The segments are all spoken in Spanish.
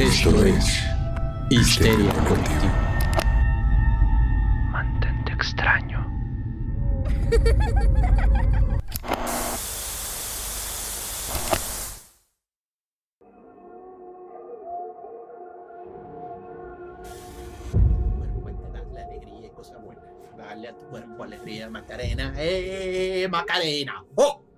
Esto es Histeria Colectiva. Mantente extraño. cuerpo te das la alegría y cosa buena. Dale a tu cuerpo alegría, Macarena. ¡Eh, Macarena! ¡Oh!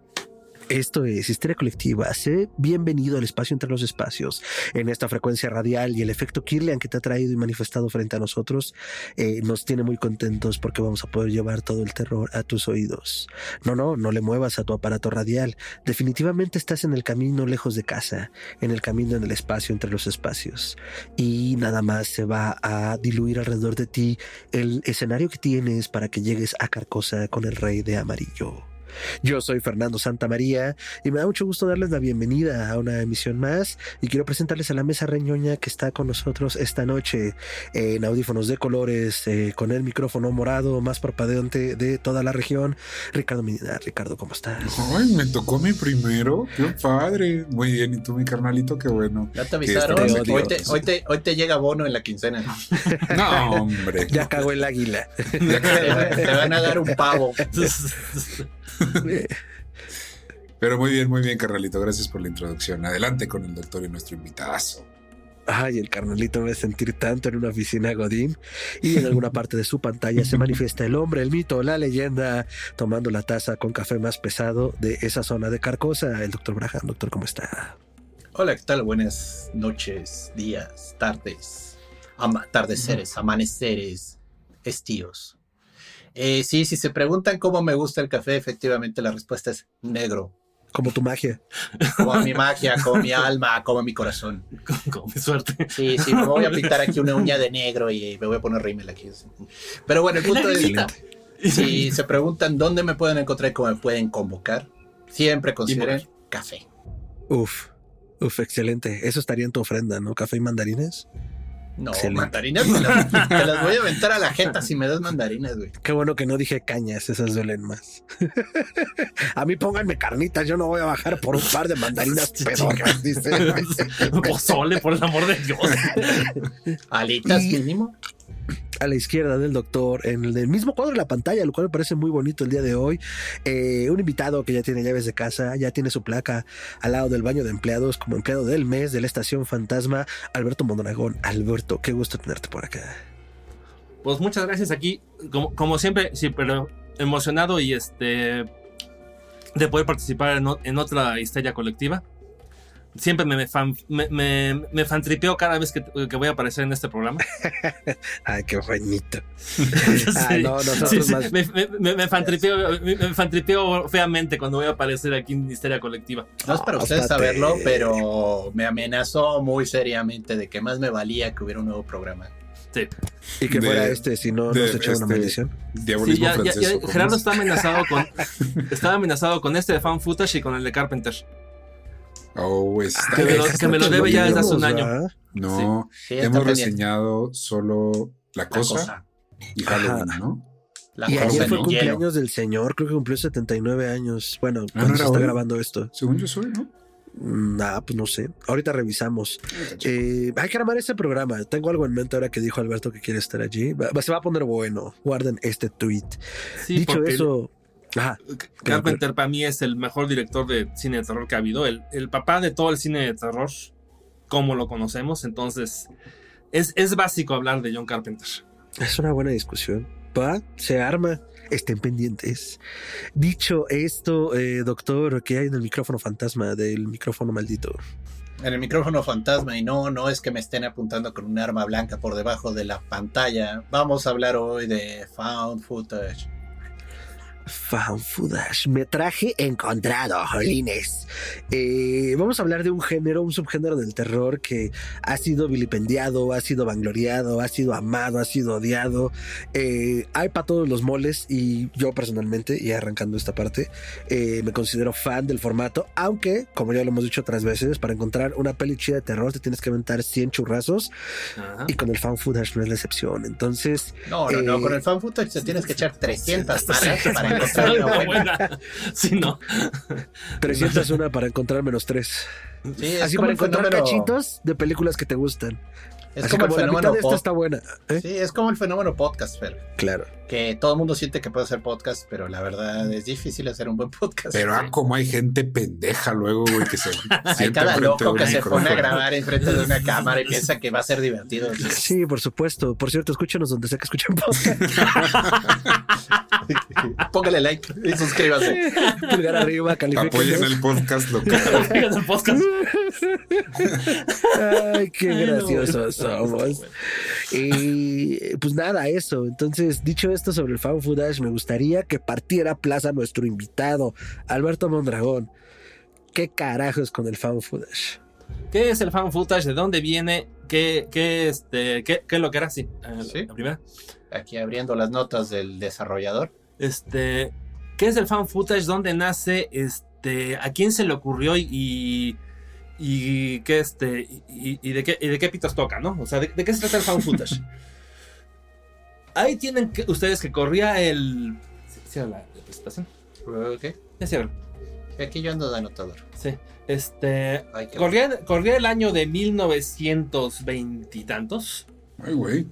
Esto es Histeria Colectiva. Sé bienvenido al espacio entre los espacios. En esta frecuencia radial y el efecto Kirlian que te ha traído y manifestado frente a nosotros eh, nos tiene muy contentos porque vamos a poder llevar todo el terror a tus oídos. No, no, no le muevas a tu aparato radial. Definitivamente estás en el camino lejos de casa, en el camino en el espacio entre los espacios. Y nada más se va a diluir alrededor de ti el escenario que tienes para que llegues a Carcosa con el rey de amarillo. Yo soy Fernando Santa María y me da mucho gusto darles la bienvenida a una emisión más y quiero presentarles a la mesa reñoña que está con nosotros esta noche en audífonos de colores, eh, con el micrófono morado más parpadeante de toda la región. Ricardo Medina, Ricardo, ¿cómo estás? Ay, me tocó mi primero. Qué padre. Muy bien. ¿Y tú, mi carnalito? Qué bueno. Ya te avisaron. Hoy te, hoy, te, hoy te llega bono en la quincena. No, hombre. Ya cagó el águila. Te, te van a dar un pavo. Pero muy bien, muy bien, carnalito. Gracias por la introducción. Adelante con el doctor y nuestro invitazo. Ay, el carnalito me debe sentir tanto en una oficina Godín y en alguna parte de su pantalla se manifiesta el hombre, el mito, la leyenda, tomando la taza con café más pesado de esa zona de Carcosa. El doctor Braham, doctor, ¿cómo está? Hola, ¿qué tal? Buenas noches, días, tardes, ama- atardeceres, amaneceres, estíos. Eh, sí, si se preguntan cómo me gusta el café, efectivamente la respuesta es negro. Como tu magia. Como mi magia, como mi alma, como mi corazón. con mi suerte. Sí, sí, me voy a pintar aquí una uña de negro y me voy a poner rímel aquí. Pero bueno, el punto es, si se preguntan dónde me pueden encontrar y cómo me pueden convocar, siempre consideren café. Uf, uf, excelente. Eso estaría en tu ofrenda, ¿no? Café y mandarines. No, Excelente. mandarinas te las, te las voy a aventar a la jeta si me das mandarinas, güey. Qué bueno que no dije cañas, esas duelen más. a mí pónganme carnitas, yo no voy a bajar por un par de mandarinas pedorras, dice. Pozole, por el amor de Dios. Alitas mínimo. A la izquierda del doctor, en el, mismo cuadro de la pantalla, lo cual me parece muy bonito el día de hoy. Eh, un invitado que ya tiene llaves de casa, ya tiene su placa al lado del baño de empleados como empleado del mes de la estación Fantasma, Alberto Mondragón. Alberto, qué gusto tenerte por acá. Pues muchas gracias aquí. Como, como siempre, sí, pero emocionado y este de poder participar en, otra histeria colectiva. Siempre me, me, fan, me, me, me fantripeo cada vez que, que voy a aparecer en este programa. Ay, qué bonito. Sí, Ah, no, nosotros sí, sí, más- Me, me, me- me fantripeo, me, me fantripeo feamente cuando voy a aparecer aquí en histeria colectiva. No es para Ah, ustedes saberlo, pero me amenazó muy seriamente de que más me valía que hubiera un nuevo programa. Sí. Y que De- fuera este, si no nos echaba una este, maldición. Sí, Diabolismo ya, ya- francés. ya ¿o cómo Gerardo es? está amenazado con está amenazado con este de fan footage y con el de Carpenter. Oh, está. Que me lo- que me lo debe ya desde hace un año. ¿verdad? No, Sí, hemos pendiente. reseñado solo La La Cosa, cosa. y Halloween, Ajá. ¿no? La Y cosa ayer fue el cumpleaños hielo. del señor, creo que cumplió 79 años. Bueno, ¿no cuando se era está hoy? grabando esto. Según yo soy, ¿no? Mm, Ah, pues no sé. Ahorita revisamos. Eh, hay que armar este programa. Tengo algo en mente ahora que dijo Alberto que quiere estar allí. Va- se va a poner bueno. Guarden este tweet. Sí, Dicho porque eso. Ajá. Carpenter para mí es el mejor director de cine de terror que ha habido, el, el papá de todo el cine de terror, como lo conocemos, entonces es, es básico hablar de John Carpenter. Es una buena discusión. Va, se arma. Estén pendientes. Dicho esto, eh, doctor, ¿qué hay en el micrófono fantasma del micrófono maldito? En el micrófono fantasma, y no, no es que me estén apuntando con un arma blanca por debajo de la pantalla. Vamos a hablar hoy de Found Footage. Fan footage. Me traje encontrado, jolines. Eh, vamos a hablar de un género, un subgénero del terror que ha sido vilipendiado, ha sido vangloriado, ha sido amado, ha sido odiado. Eh, hay para todos los moles y yo personalmente, y arrancando esta parte, eh, me considero fan del formato, aunque, como ya lo hemos dicho otras veces, para encontrar una peli chida de terror te tienes que aventar 100 churrazos Ajá. y con el fan footage no es la excepción. Entonces, No, no, no, Eh, con el fan footage te tienes que echar 300 balas para encontrar Está una buena. buena. Sí, no. 301 para encontrar menos 3. Sí, es Así como para encontrar fenómeno- cachitos de películas que te gustan. Es Así como el como la mitad fenómeno de esta pod- está buena. ¿eh? Sí, es como el fenómeno podcast, Fer. Claro. Que todo el mundo siente que puede hacer podcast, pero la verdad es difícil hacer un buen podcast. Pero ah, como hay gente pendeja luego, güey, que se Hay cada loco que se pone a grabar enfrente de una cámara y piensa que va a ser divertido. Sí, por supuesto. Por cierto, escúchanos donde sea que escuchen podcast. Póngale like y suscríbase. Pulgar arriba, Apoyen califiquen. el podcast local. Oigan el podcast. Ay, qué graciosos somos. Y pues nada, eso. Entonces, dicho esto sobre el fan footage, me gustaría que partiera a plaza nuestro invitado, Alberto Mondragón. ¿Qué carajos con el fan footage? ¿Qué es el fan footage? ¿De dónde viene? ¿Qué, qué, este, qué, qué es lo que era? Sí, eh, Sí. la primera. Aquí abriendo las notas del desarrollador. Este, ¿qué es el fan footage? ¿Dónde nace? Este, ¿a quién se le ocurrió y, y, y qué este y, y de qué y de qué pitos toca, ¿no? O sea, ¿de, de qué se trata el fan footage? Ahí tienen que, ustedes que corría el ¿Sí- cierra la, la presentación. Ok. Ya cierra. Aquí yo ando de anotador. Sí. Este, Ay, corría, corría el año de 1920 y tantos. Ay, güey.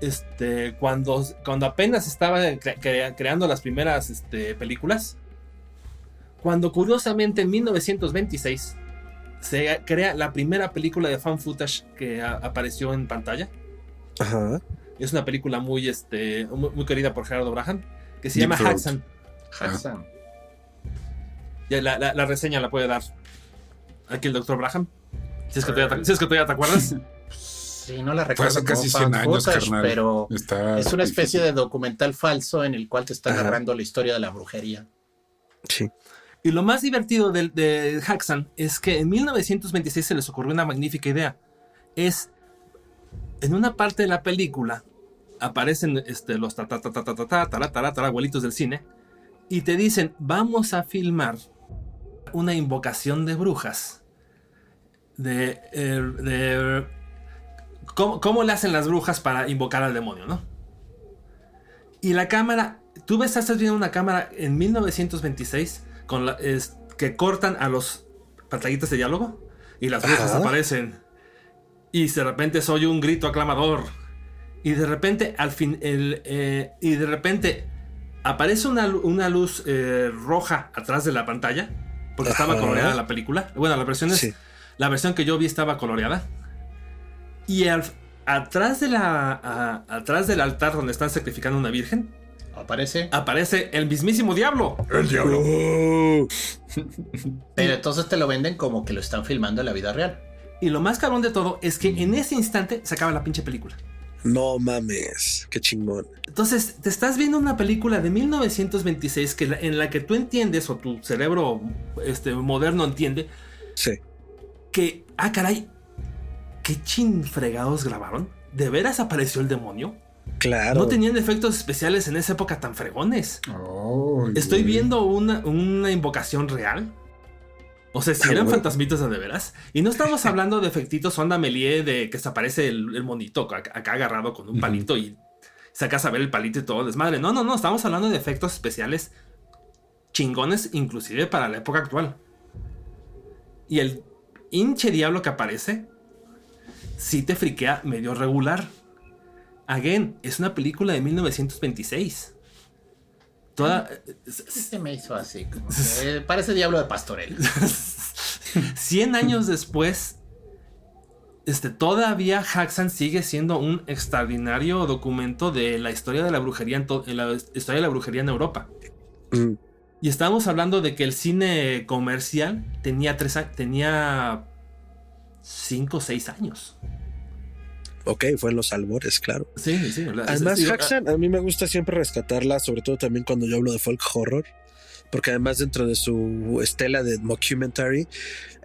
este, cuando, cuando apenas estaba cre- cre- creando las primeras este, películas, cuando curiosamente en 1926 se crea la primera película de fan footage que a- apareció en pantalla. Ajá. Es una película muy, este, muy, muy querida por Gerardo Braham, que se Deep llama. Haxan. Hassan. Ya La, la- la reseña la puede dar aquí el doctor Braham. Si es que todavía te, si es que todavía te acuerdas. Sí, no la Fue recuerdo hace como casi fan 100 años, footage, carnal. pero Está es una especie difícil. de documental falso en el cual te está narrando la historia de la brujería. Sí. Y lo más divertido de, de Haxan es que en 1926 se les ocurrió una magnífica idea. Es, en una parte de la película, aparecen este, los abuelitos del cine y te dicen, vamos a filmar una invocación de brujas. De, eh, de ¿cómo, cómo, le hacen las brujas para invocar al demonio, ¿no? Y la cámara, tú ves, estás viendo una cámara en 1926 con la- es- que cortan a los pantallitas de diálogo y las brujas Ajá. aparecen. Y de repente se oye un grito aclamador. Y de repente, al fin, el, eh, y de repente aparece una, una luz eh, roja atrás de la pantalla. Porque estaba coloreada la película. Bueno, la versión es Sí. la versión que yo vi estaba coloreada. Y al- atrás, de la, a- atrás del altar donde están sacrificando a una virgen, Aparece. aparece el mismísimo diablo. El diablo. Oh. Pero entonces te lo venden como que lo están filmando en la vida real. Y lo más cabrón de todo es que en ese instante se acaba la pinche película. No mames, qué chingón. Entonces, te estás viendo una película de 1926 que la- en la que tú entiendes, o tu cerebro este, moderno entiende, Sí. que, ah, caray, ¿qué chin fregados grabaron? ¿De veras apareció el demonio? Claro. No tenían efectos especiales en esa época tan fregones. Estoy güey. viendo una, una invocación real. O sea, si eran bueno. fantasmitas de veras. Y no estamos hablando de efectitos onda melie de que se aparece el, el monito acá, agarrado con un palito y sacas a ver el palito y todo desmadre. No, no, no. Estamos hablando de efectos especiales chingones, inclusive para la época actual. Y el hinche diablo que aparece, sí te friquea medio regular. Again, es una película de 1926. Toda. Sí se me hizo así. Como que, eh, parece diablo de pastorel. 100 años después, este, todavía Haxan sigue siendo un extraordinario documento de la historia de la brujería en, en la historia de la brujería en Europa. Mm, Y estamos hablando de que el cine comercial tenía tres tenía 5 o 6 años. Ok, fue en los albores, claro. Sí, sí. la- Además, digo, Haxan, a mí me gusta siempre rescatarla, sobre todo también cuando yo hablo de folk horror, porque además dentro de su estela de mockumentary,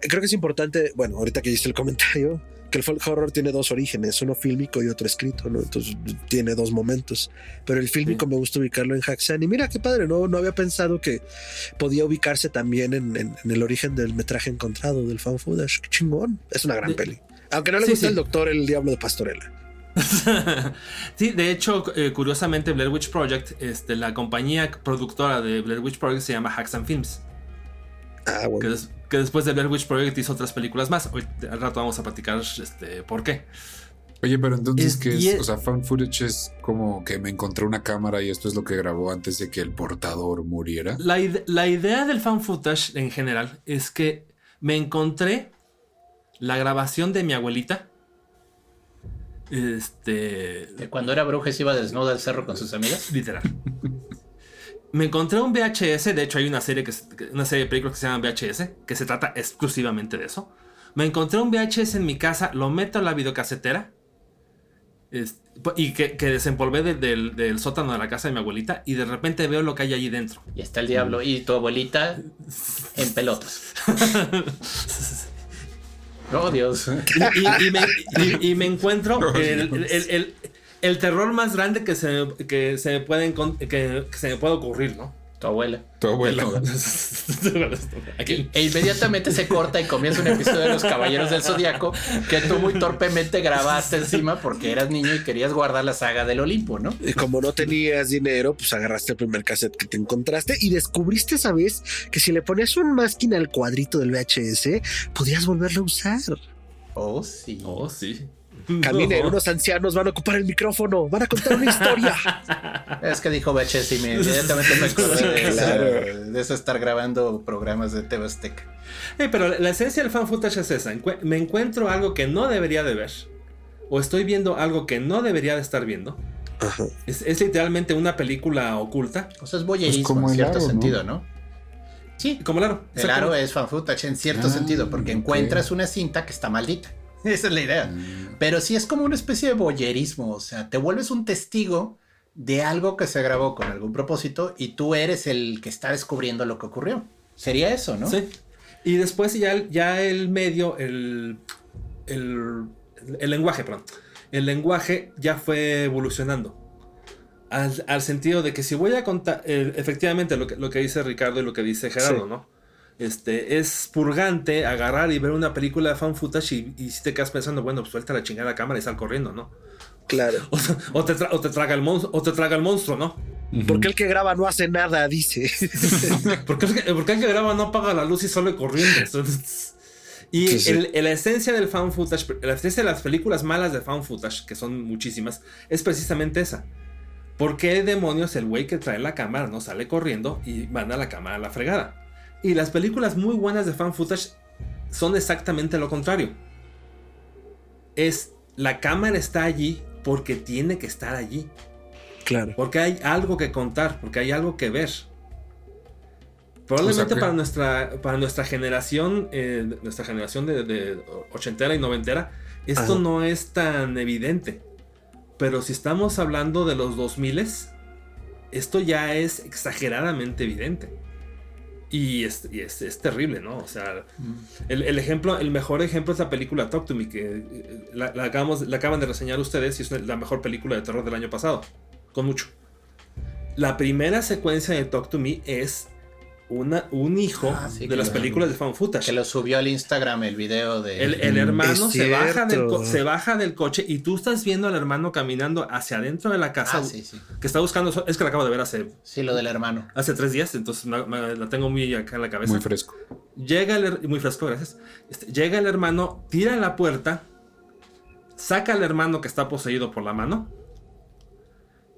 creo que es importante, bueno, ahorita que hiciste el comentario, que el folk horror tiene dos orígenes, uno fílmico y otro escrito, ¿no? Entonces tiene dos momentos, pero el fílmico Sí. me gusta ubicarlo en Haxan y mira qué padre, no, no había pensado que podía ubicarse también en, en- en el origen del metraje encontrado del fan footage, qué chingón, es una gran De- peli. Aunque no le Sí, gusta sí. el doctor, el diablo de Pastorela. sí, de hecho, eh, curiosamente, Blair Witch Project, este, la compañía productora de Blair Witch Project se llama Haxan Films. Ah, que, bueno. des- que después de Blair Witch Project hizo otras películas más. Hoy al rato vamos a platicar este, por qué. Oye, pero entonces, Es- ¿qué es? es- O sea, fan footage es como que me encontré una cámara y esto es lo que grabó antes de que el portador muriera. La, ide- la idea del fan footage en general es que me encontré la grabación de mi abuelita. Este. De cuando era bruja se iba desnuda al cerro con sus amigas. Literal. Me encontré un VHS, de hecho hay una serie, que, una serie de películas que se llaman VHS, que se trata exclusivamente de eso. Me encontré un VHS en mi casa, lo meto a la videocasetera es- y que, que desempolvé de- del, del sótano de la casa de mi abuelita y de repente veo lo que hay allí dentro. Y está el diablo. Y tu abuelita en pelotas. Oh, Dios. Y, y- y me, y- me encuentro el, el- el- el- el terror más grande que se, que se, puede, que, que se me puede ocurrir, ¿no? Tu abuela. Tu abuela. Aquí. E inmediatamente se corta y comienza un episodio de Los Caballeros del Zodiaco que tú muy torpemente grabaste encima porque eras niño y querías guardar la saga del Olimpo, ¿no? Y como no tenías dinero, pues agarraste el primer cassette que te encontraste y descubriste esa vez que si le ponías un masking al cuadrito del VHS, podías volverlo a usar. Oh, sí. Oh, sí. Caminen, No. unos ancianos van a ocupar el micrófono, van a contar una historia. Es que dijo VHS y me- inmediatamente me acordé de, eso, Claro. de eso estar grabando programas de TV Azteca. Pero la esencia del fan footage es esa. Me encuentro algo que no debería de ver. O estoy viendo algo que no debería de estar viendo. Ajá. Es, es literalmente una película oculta. O sea, es boyerismo como en el cierto aro, ¿no? sentido, ¿no? Sí, Como claro. el aro es fan footage en cierto Ah, sentido porque encuentras una cinta que está maldita. Esa es la idea. Mm. Pero sí es como una especie de boyerismo, o sea, te vuelves un testigo de algo que se grabó con algún propósito y tú eres el que está descubriendo lo que ocurrió. Sería eso, ¿no? Sí. Y después ya, el- ya el medio, el, el, el lenguaje, perdón. El lenguaje ya fue evolucionando. Al, al sentido de que si voy a contar, eh, efectivamente lo que, lo que dice Ricardo y lo que dice Gerardo, Sí. ¿no? Este, es purgante agarrar y ver una película de fan footage y, y si te quedas pensando, bueno, pues suelta la chingada cámara y sal corriendo, ¿no? Claro. O, o te, tra- o te traga el monstruo, o te traga el monstruo, ¿no? Porque el que graba no hace nada, dice. ¿Por qué, por qué el que graba no apaga la luz y sale corriendo? Entonces, y Sí, sí. el- el- la esencia del fan footage, la esencia de las películas malas de fan footage, que son muchísimas, es precisamente esa. ¿Por qué demonios el güey que trae la cámara no sale corriendo y manda la cámara a la fregada? Y las películas muy buenas de fan footage son exactamente lo contrario. Es la cámara está allí porque tiene que estar allí. Claro. Porque hay algo que contar, porque hay algo que ver. Probablemente O sea que- para, nuestra, para nuestra generación, eh, nuestra generación de, de ochentera y noventera, esto Ajá. no es tan evidente. Pero si estamos hablando de los 2000 esto ya es exageradamente evidente. Y, es, y es- es terrible, ¿no? O sea, el, el ejemplo, el mejor ejemplo es la película Talk to Me, que eh, la, la acabamos- la acaban de reseñar ustedes y es la mejor película de terror del año pasado. Con mucho. La primera secuencia de Talk to Me es una, un hijo Ah, sí, de las lo- películas de Found Footage. Que lo subió al Instagram el video de... El, el hermano se baja, del se baja del coche y tú estás viendo al hermano caminando hacia adentro de la casa Ah, sí, sí. que está buscando. Es que la acabo de ver hace, Sí, lo del hermano. hace tres días, entonces me- me- la tengo muy acá en la cabeza. Muy fresco. Llega el muy fresco, gracias. Este, llega el hermano, tira la puerta, saca al hermano que está poseído por la mano.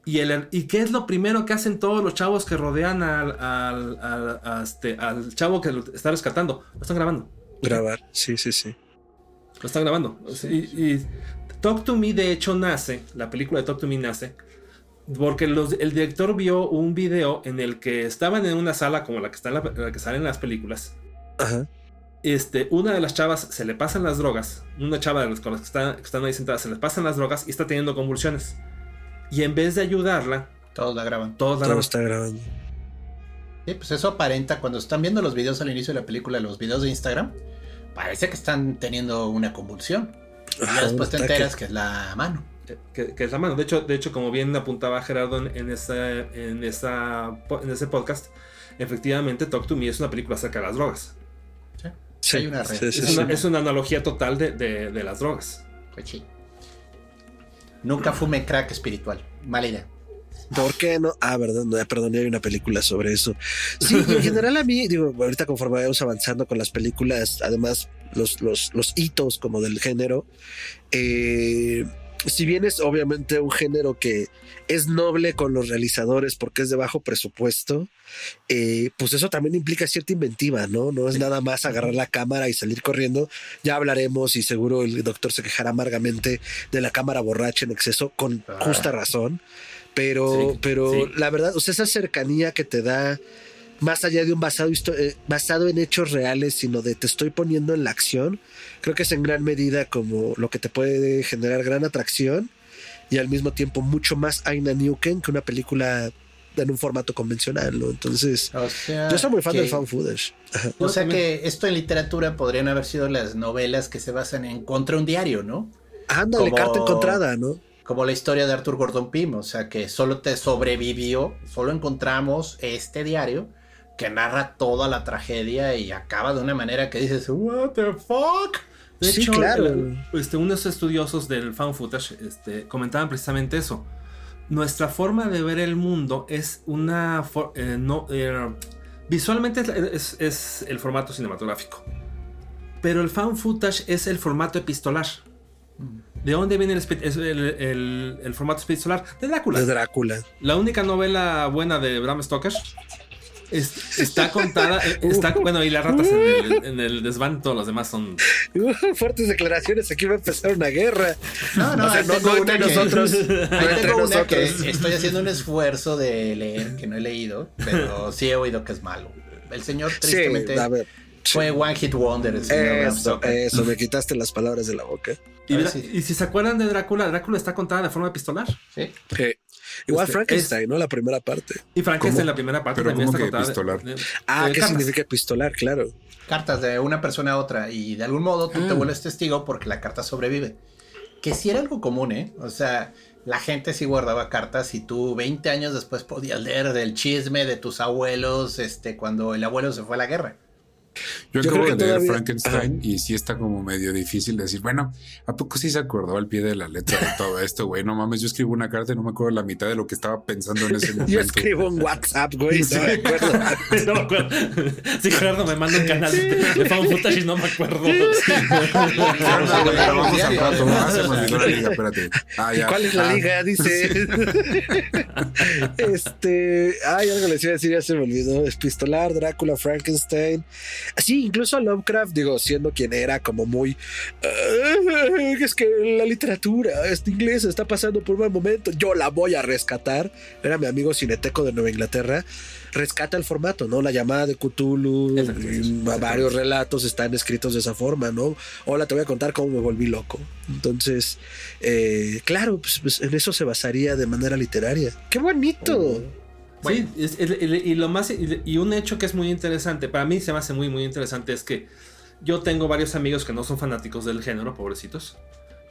Y, el, her- ¿Y qué es lo primero que hacen todos los chavos que rodean al, al, al- a este, al chavo que lo está rescatando? Lo están grabando. Grabar. Sí, sí, sí. Lo están grabando. Y, y Talk to Me, de hecho, nace, la película de Talk to Me nace, porque los- el director vio un video en el que estaban en una sala como la que, está en la, la que sale en las películas. Ajá. Este, una de las chavas se le pasan las drogas. Una chava de las con las que están, que están ahí sentadas se les pasan las drogas y está teniendo convulsiones. Y en vez de ayudarla, Todos la graban. todos la Todo graban. está grabando. Sí, pues eso aparenta cuando están viendo los videos al inicio de la película, los videos de Instagram, parece que están teniendo una convulsión. Y ya después te enteras que es la mano. que, que es la mano. De hecho, de hecho, como bien apuntaba Gerardo en, en, esa, en, esa, en ese podcast, efectivamente Talk to Me es una película acerca de las drogas. Sí, Hay una red. sí, sí, Es sí. una, es una analogía total de, de- de las drogas. Pues sí. Nunca fume crack espiritual. Mala idea. ¿Por qué no? Ah, verdad, no, perdón, hay una película sobre eso. Sí, en general a mí, digo, ahorita conforme vamos avanzando con las películas, además los, los, los hitos como del género, eh, si bien es obviamente un género que es noble con los realizadores porque es de bajo presupuesto, eh, pues eso también implica cierta inventiva, ¿no? No es nada más agarrar la cámara y salir corriendo. Ya hablaremos y seguro el doctor se quejará amargamente de la cámara borracha en exceso con justa razón. Pero, Sí, pero sí. la verdad, o sea, esa cercanía que te da más allá de un basado, eh, basado en hechos reales, sino de te estoy poniendo en la acción, creo que es en gran medida como lo que te puede generar gran atracción y al mismo tiempo mucho más Aina Newken que una película en un formato convencional, ¿no? Entonces, O sea, yo soy muy fan que- del fan footage. O sea que esto en literatura podrían haber sido las novelas que se basan en contra un diario, ¿no? Ándale, Como- carta encontrada, ¿no? Como la historia de Arthur Gordon Pym, o sea que solo te sobrevivió, solo encontramos este diario que narra toda la tragedia y acaba de una manera que dices, what the fuck? De Sí, hecho, claro. el- este, unos estudiosos del fan footage este, comentaban precisamente eso. Nuestra forma de ver el mundo es una... for- eh, no, eh, visualmente es, es- es el formato cinematográfico. Pero el fan footage es el formato epistolar. ¿De dónde viene el, el- el- el formato epistolar? De Drácula. De Drácula. La única novela buena de Bram Stoker es- está contada. eh, está, bueno, y las ratas en el, en el desván, todos los demás son. Uh, fuertes declaraciones, aquí va a empezar una guerra. No, no, O sea, no, no entre nosotros. No Ahí entre tengo una que estoy haciendo un esfuerzo de leer, que no he leído, pero sí he oído que es malo. El señor tristemente Sí, a ver. fue One Hit Wonder, el señor Bram Eso, eso, me quitaste las palabras de la boca. Ver y si se acuerdan de Drácula, Drácula está contada de forma epistolar. Sí. Sí. Igual Este, Frankenstein, ¿no? La primera parte. Y Frankenstein, ¿Cómo? la primera parte, Pero también ¿cómo está que de- de- Ah, ¿qué cartas. significa epistolar? Claro. cartas de una persona a otra y de algún modo tú te Ah. vuelves testigo porque la carta sobrevive. Que sí era algo común, ¿eh? O sea, la gente sí guardaba cartas y tú 20 años después podías leer del chisme de tus abuelos este, cuando el abuelo se fue a la guerra. Yo Yo acabo creo de que leer todavía- Frankenstein Ajá. y sí está como medio difícil decir, bueno, ¿a poco sí se acordó al pie de la letra de todo esto, güey? No mames, yo escribo una carta y no me acuerdo la mitad de lo que estaba pensando en ese momento. Yo escribo en WhatsApp, güey. No me acuerdo. no me acuerdo. Sí, Gerardo me manda un canal de, de fan footage y no me acuerdo. Ya, no, güey, grabamos al rato. Ah, se me olvidó la liga, espérate. Ah, ¿Y ya. cuál es la Ah, liga? Dice. este. Ay, algo les iba a decir, ya se me olvidó. Epistolar, Drácula, Frankenstein. Sí, incluso Lovecraft, digo, siendo quien era como muy. "Ah, es que la literatura este inglés está pasando por un mal momento. Yo la voy a rescatar. Era mi amigo cineteco de Nueva Inglaterra. Rescata el formato, ¿no? La llamada de Cthulhu, y varios relatos están escritos de esa forma, ¿no? Hola, te voy a contar cómo me volví loco. Entonces, eh, claro, pues, pues, en eso se basaría de manera literaria. ¡Qué bonito! Sí, es- el- y lo más y, y un hecho que es muy interesante, para mí se me hace muy muy interesante es que yo tengo varios amigos que no son fanáticos del género, pobrecitos.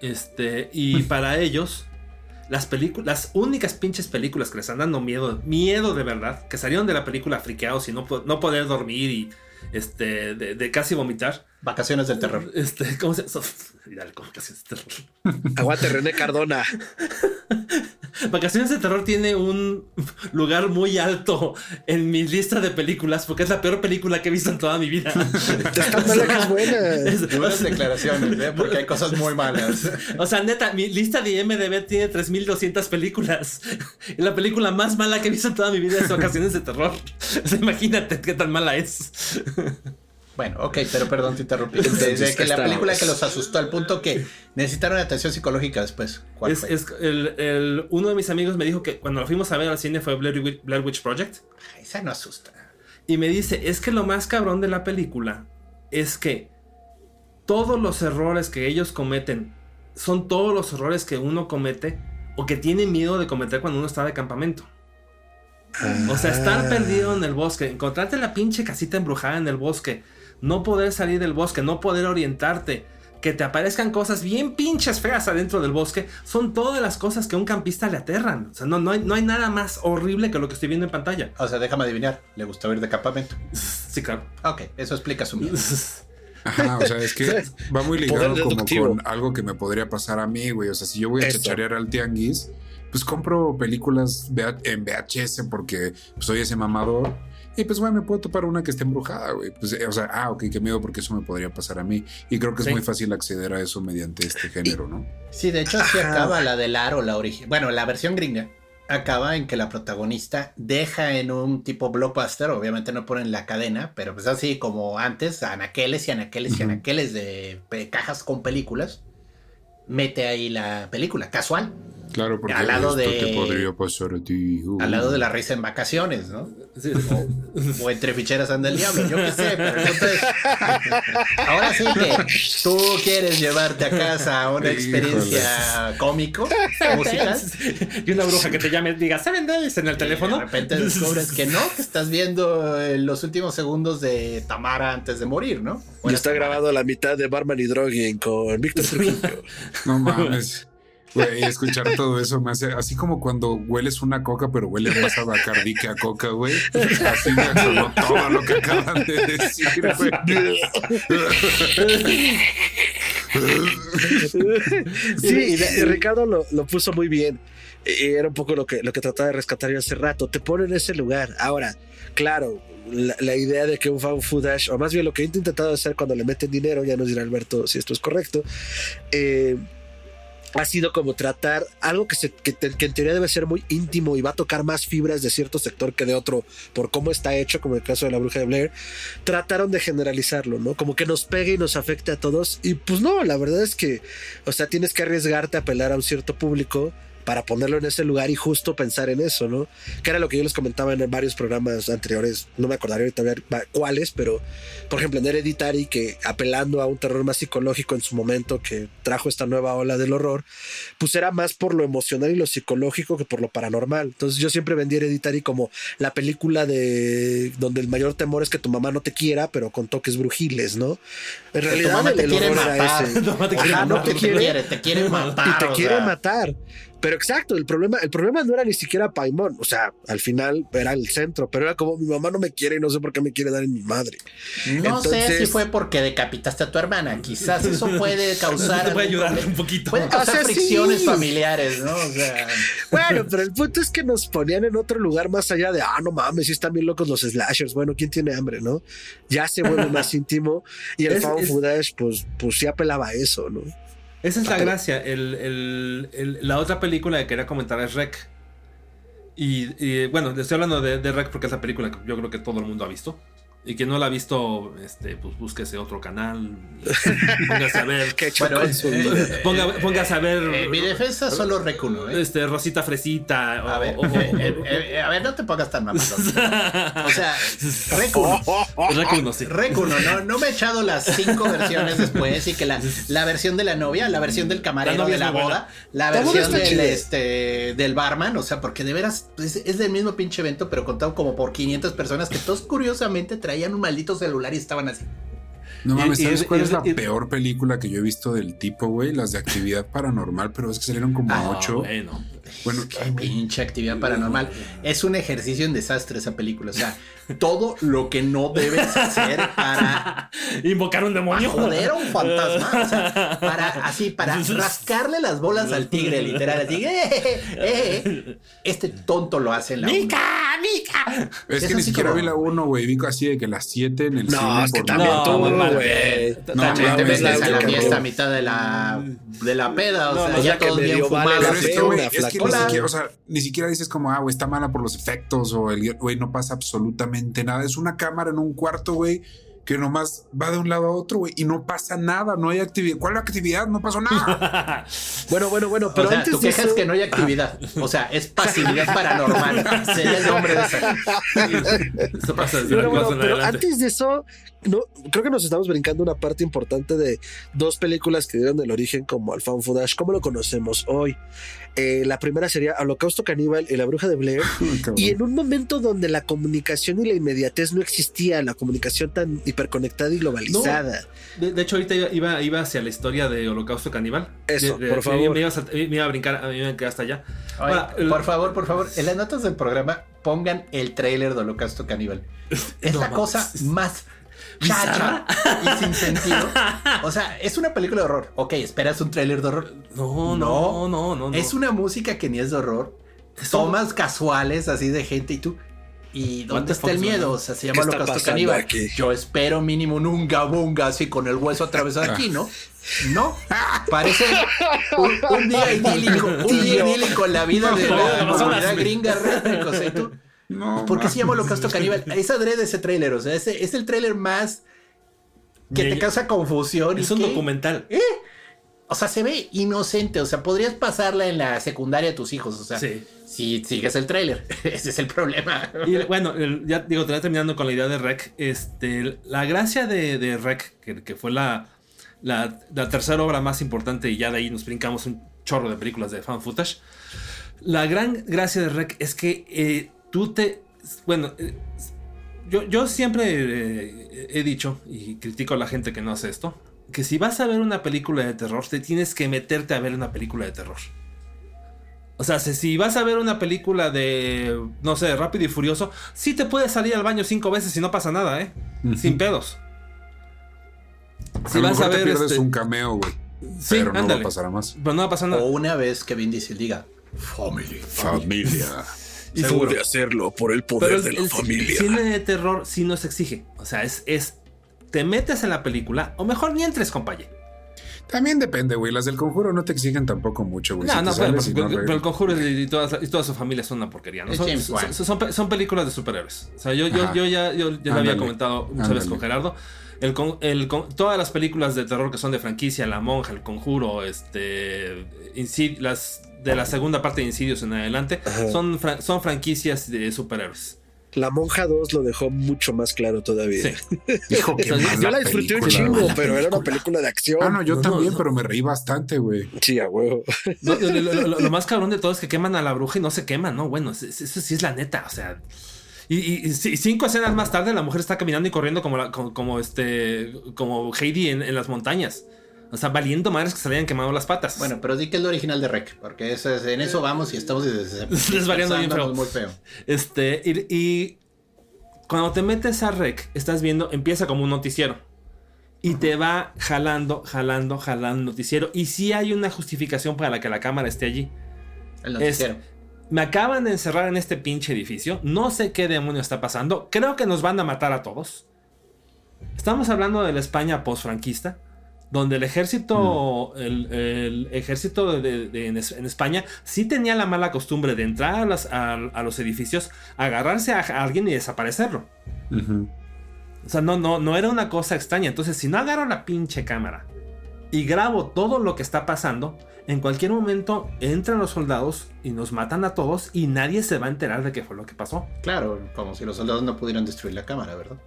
Este, y para ellos las películas, las únicas pinches películas que les están dando miedo, miedo de verdad, que salieron de la película friqueados y no, no poder dormir y este de, de casi vomitar. Vacaciones del terror. Este, ¿cómo se como Vacaciones de terror. Aguante René Cardona. Vacaciones de terror tiene un lugar muy alto en mi lista de películas porque es la peor película que he visto en toda mi vida. Está mala que es buena. Es- Buenas declaraciones, ¿eh? Porque hay cosas muy malas. o sea, neta, mi lista de IMDb tiene 3200 películas. Y la película más mala que he visto en toda mi vida es Vacaciones de terror. O sea, imagínate qué tan mala es. Bueno, ok, pero perdón, te interrumpí. Desde que la película que los asustó al punto que necesitaron atención psicológica después. ¿Cuál Es, fue? es- el- el- uno de mis amigos me dijo que cuando lo fuimos a ver al cine fue Blair Witch, Blair Witch Project. Esa no asusta. Y me dice, es que lo más cabrón de la película es que todos los errores que ellos cometen son todos los errores que uno comete o que tiene miedo de cometer cuando uno está de campamento. O sea, estar Ah. perdido en el bosque, encontrarte la pinche casita embrujada en el bosque, no poder salir del bosque, no poder orientarte, que te aparezcan cosas bien pinches feas adentro del bosque, son todas las cosas que a un campista le aterran. O sea, no, no, hay, no hay nada más horrible que lo que estoy viendo en pantalla. O sea, déjame adivinar. Le gustó ir de campamento. Sí, claro. Ok, eso explica su miedo. Ajá, o sea, es que va muy ligado como con algo que me podría pasar a mí, güey. O sea, si yo voy a chacharear al tianguis, pues compro películas en VHS porque soy ese mamador. Y pues, güey, me puedo topar una que esté embrujada, güey. Pues, eh, o sea, ah, ok, qué miedo, porque eso me podría pasar a mí. Y creo que es Sí. muy fácil acceder a eso mediante este género, ¿no? Sí, de hecho, sí Ajá. acaba la del aro, la original. Bueno, la versión gringa acaba en que la protagonista deja en un tipo blockbuster, obviamente no ponen la cadena, pero pues así como antes, anaqueles y anaqueles y Ujú. anaqueles de cajas con películas, mete ahí la película, casual, Claro, porque Al lado esto de- te podría pasar a ti. uh. al lado de la risa en vacaciones, ¿no? Sí. O entre ficheras anda el diablo, yo qué sé, pero el punto es- Ahora sí que tú quieres llevarte a casa una experiencia cómico, musical. y una bruja que te llame y diga, ¿saben Days en el teléfono? De repente descubres que no, que estás viendo eh, los últimos segundos de Tamara antes de morir, ¿no? Y Bueno, está Tamara. grabado a la mitad de Barman y Drogen con Víctor Trujillo. No mames. Güey, escuchar todo eso me hace así como cuando hueles una coca, pero huele más a Bacardi que a coca, güey. Así me sonó todo lo que acaban de decir, güey. Sí, y Ricardo lo, lo puso muy bien. Y era un poco lo que, lo que trataba de rescatar yo hace rato. Te pone en ese lugar. Ahora, claro, la, la idea de que un fan footage, o más bien lo que he intentado hacer cuando le meten dinero, ya nos dirá Alberto si esto es correcto, eh, ha sido como tratar algo que, se, que, que en teoría debe ser muy íntimo y va a tocar más fibras de cierto sector que de otro por cómo está hecho, como el caso de la bruja de Blair, trataron de generalizarlo, ¿no? Como que nos pegue y nos afecte a todos. Y pues no, la verdad es que, o sea, tienes que arriesgarte a apelar a un cierto público para ponerlo en ese lugar y justo pensar en eso, ¿no? Que era lo que yo les comentaba en varios programas anteriores, no me acordaré ahorita cuáles, pero por ejemplo en Hereditary, que apelando a un terror más psicológico en su momento que trajo esta nueva ola del horror, pues era más por lo emocional y lo psicológico que por lo paranormal. Entonces yo siempre vendí Hereditary como la película de donde el mayor temor es que tu mamá no te quiera, pero con toques brujiles, ¿no? En realidad el, te el quiere horror era matar. ese. Tu mamá te quiere Ajá, no matar. te quiere, te quiere matar. y te quiere sea, matar. Pero exacto, el problema, el problema no era ni siquiera Paimon, o sea, al final era el centro, pero era como mi mamá no me quiere y no sé por qué me quiere dar en mi madre. No sé si fue porque decapitaste a tu hermana. Quizás eso puede causar. Te puede ayudar un poquito. Puede causar O sea, sí. fricciones familiares, ¿no? O sea, Bueno, pero el punto es que nos ponían en otro lugar más allá de, ah, no mames, sí están bien locos los slashers. Bueno, ¿quién tiene hambre, no? Ya se vuelve más íntimo y el Es- found es- footage, pues, pues sí apelaba a eso, ¿no? Esa es la Pero- gracia. El, el- el- la otra película que quería comentar es Rec. Y, y, bueno, estoy hablando de, de Rec porque es la película que yo creo que todo el mundo ha visto. Y quien no la ha visto, este, pues búsquese otro canal. y póngase a ver. Que bueno, eh, eh, Ponga- póngase a ver. eh, mi defensa solo recuno, ¿eh? Este, Rosita Fresita. o- A ver, o- o- eh, eh, eh, a ver, no te pongas tan mamado. O sea, recuno. Rec uno, sí. Recuno, no, no me he echado las cinco versiones después y que la, la versión de la novia, la versión del camarero La de la boda, buena. la versión del, este, del barman, o sea, porque de veras pues, es, del mismo pinche evento, pero contado como por 500 personas que todos curiosamente traían un maldito celular y estaban así. No mames, y- ¿sabes cuál y- es la y- peor película que yo he visto del tipo, güey? Las de actividad paranormal, pero es que salieron como Ah, ocho. bueno. Bueno, Qué pinche actividad paranormal. Es un ejercicio en desastre esa película. O sea, todo lo que no debes hacer para Invocar un demonio. joder a un fantasma. O sea, para así, para rascarle las bolas al tigre, literal. Así, eh, eh, eh. Este tonto lo hace en la ¡Mica! una. ¡Mica! es es que ni siquiera como- vi la uno, güey. Vi así de que las siete en el No, cine. es que por también tú, mal. Güey. No, te metes la a la fiesta a mitad de la, de la peda. O No, sea, no, ya la que todos bien la Pero es que, pena, güey, es que ni siquiera, o sea, ni siquiera dices como, ah, güey, está mala por los efectos o el guion, güey, no pasa absolutamente nada. Es una cámara en un cuarto, güey, que nomás va de un lado a otro, güey, y no pasa nada, no hay actividad. ¿Cuál actividad? No pasó nada. Bueno, bueno, bueno, pero o sea, antes tu de queja eso, es que no hay actividad. O sea, es pasividad paranormal. Sería el nombre de esa. Esto pasa Bueno, la bueno, pero adelante. antes de eso, no, creo que nos estamos brincando una parte importante de dos películas que dieron el origen como al found footage, ¿cómo lo conocemos hoy? Eh, la primera sería Holocausto Caníbal y La Bruja de Blair. Y en un momento donde la comunicación y la inmediatez no existía, la comunicación tan hiperconectada y globalizada. De, de hecho, ahorita iba, iba, iba hacia la historia de Holocausto Caníbal. Eso, De- de- por me- favor. Me, iba a, me iba a brincar, a mí me quedé hasta allá. Oye, Ahora, el- por favor, por favor, en las notas del programa pongan el tráiler de Holocausto Caníbal. Es No la cosa más chacha y sin sentido. O sea, es una película de horror. Ok, esperas un tráiler de horror. No, no, no, no. no. Es una música que ni es de horror. Tomas casuales así de gente y tú. ¿Y dónde está el miedo? O sea, se ¿Qué llama Holocausto Caníbal. aquí? Yo espero mínimo un unga bunga así con el hueso atravesado aquí, ¿no? No. Parece un, un día idílico. Un día idílico en la vida de la No, comunidad no, gringa redneck, o sea, y tú. No, ¿Por qué se llama. Holocausto Caníbal? Es adrede ese tráiler, o sea, ese- es el tráiler más que te causa confusión. Es y un que- documental. O sea, se ve inocente, o sea, podrías pasarla en la secundaria de tus hijos, o sea, Sí. si sigues el tráiler, ese es el problema. Y bueno, el- ya digo, te terminando con la idea de Rec. Este, la gracia de, de Rec, que, que fue la, la, la tercera obra más importante, y ya de ahí nos brincamos un chorro de películas de fan footage. La gran gracia de Rec es que eh, tú te. Bueno, eh, yo, yo siempre eh, he dicho, y critico a la gente que no hace esto, que si vas a ver una película de terror, te tienes que meterte a ver una película de terror. O sea, si- si vas a ver una película de, no sé, Rápido y Furioso, sí te puedes salir al baño cinco veces y no pasa nada, ¿eh? Sin pedos. a lo mejor te pierdes este, un cameo, güey. Sí, pero no va a pasar a más. Pero no va a pasar nada. O una vez que Vin Diesel diga, family. Familia. Y Seguro de hacerlo por el Pero poder el, de la el familia. cine de terror sí nos exige. O sea, es, es. Te metes en la película, o mejor ni entres, compañero. También depende, güey. Las del conjuro no te exigen tampoco mucho, güey. No, Si no, pero, no el conjuro y, y toda, y toda su familia son una porquería. ¿no? Son, películas de superhéroes. O sea, yo, yo, yo ya, yo ya lo había comentado muchas veces con Gerardo. El, el todas las películas de terror que son de franquicia, La Monja, El Conjuro, este, Insid- las de la segunda parte de Insidious en adelante, Ajá. son, fra- son franquicias de superhéroes. La Monja 2 lo dejó mucho más claro todavía. Sí. Hijo, qué Yo mala Yo la disfruté un chingo, pero era una película de acción. Ah, no, yo No, también, no. pero me reí bastante, güey. Sí, a huevo. No, lo, lo- lo- lo más cabrón de todo es que queman a la bruja y no se queman, ¿no? Bueno, eso, eso sí es la neta, o sea. Y, y- y ci- cinco escenas más tarde la mujer está caminando y corriendo como, la- como, como este como Heidi en, en las montañas. O sea, valiendo madres que se le hayan quemado las patas. Bueno, pero di que es lo original de Rec, porque eso es- en eso vamos y estamos des- Desvariando bien feo. muy feo. Este, y, y cuando te metes a Rec, estás viendo, empieza como un noticiero. Y te va jalando, jalando, jalando noticiero. Y sí hay una justificación para la que la cámara esté allí. El Es- noticiero. Me acaban de encerrar en este pinche edificio. No sé qué demonio está pasando. Creo que nos van a matar a todos. Estamos hablando de la España post-franquista. Donde el ejército, el, el ejército de- en, es- en España sí tenía la mala costumbre de entrar a, las- a- a los edificios, agarrarse a, a alguien y desaparecerlo. O sea, no, no, no era una cosa extraña. Entonces, si no agarro la pinche cámara y grabo todo lo que está pasando, en cualquier momento entran los soldados y nos matan a todos y nadie se va a enterar de qué fue lo que pasó. Claro, como si los soldados no pudieran destruir la cámara, ¿verdad?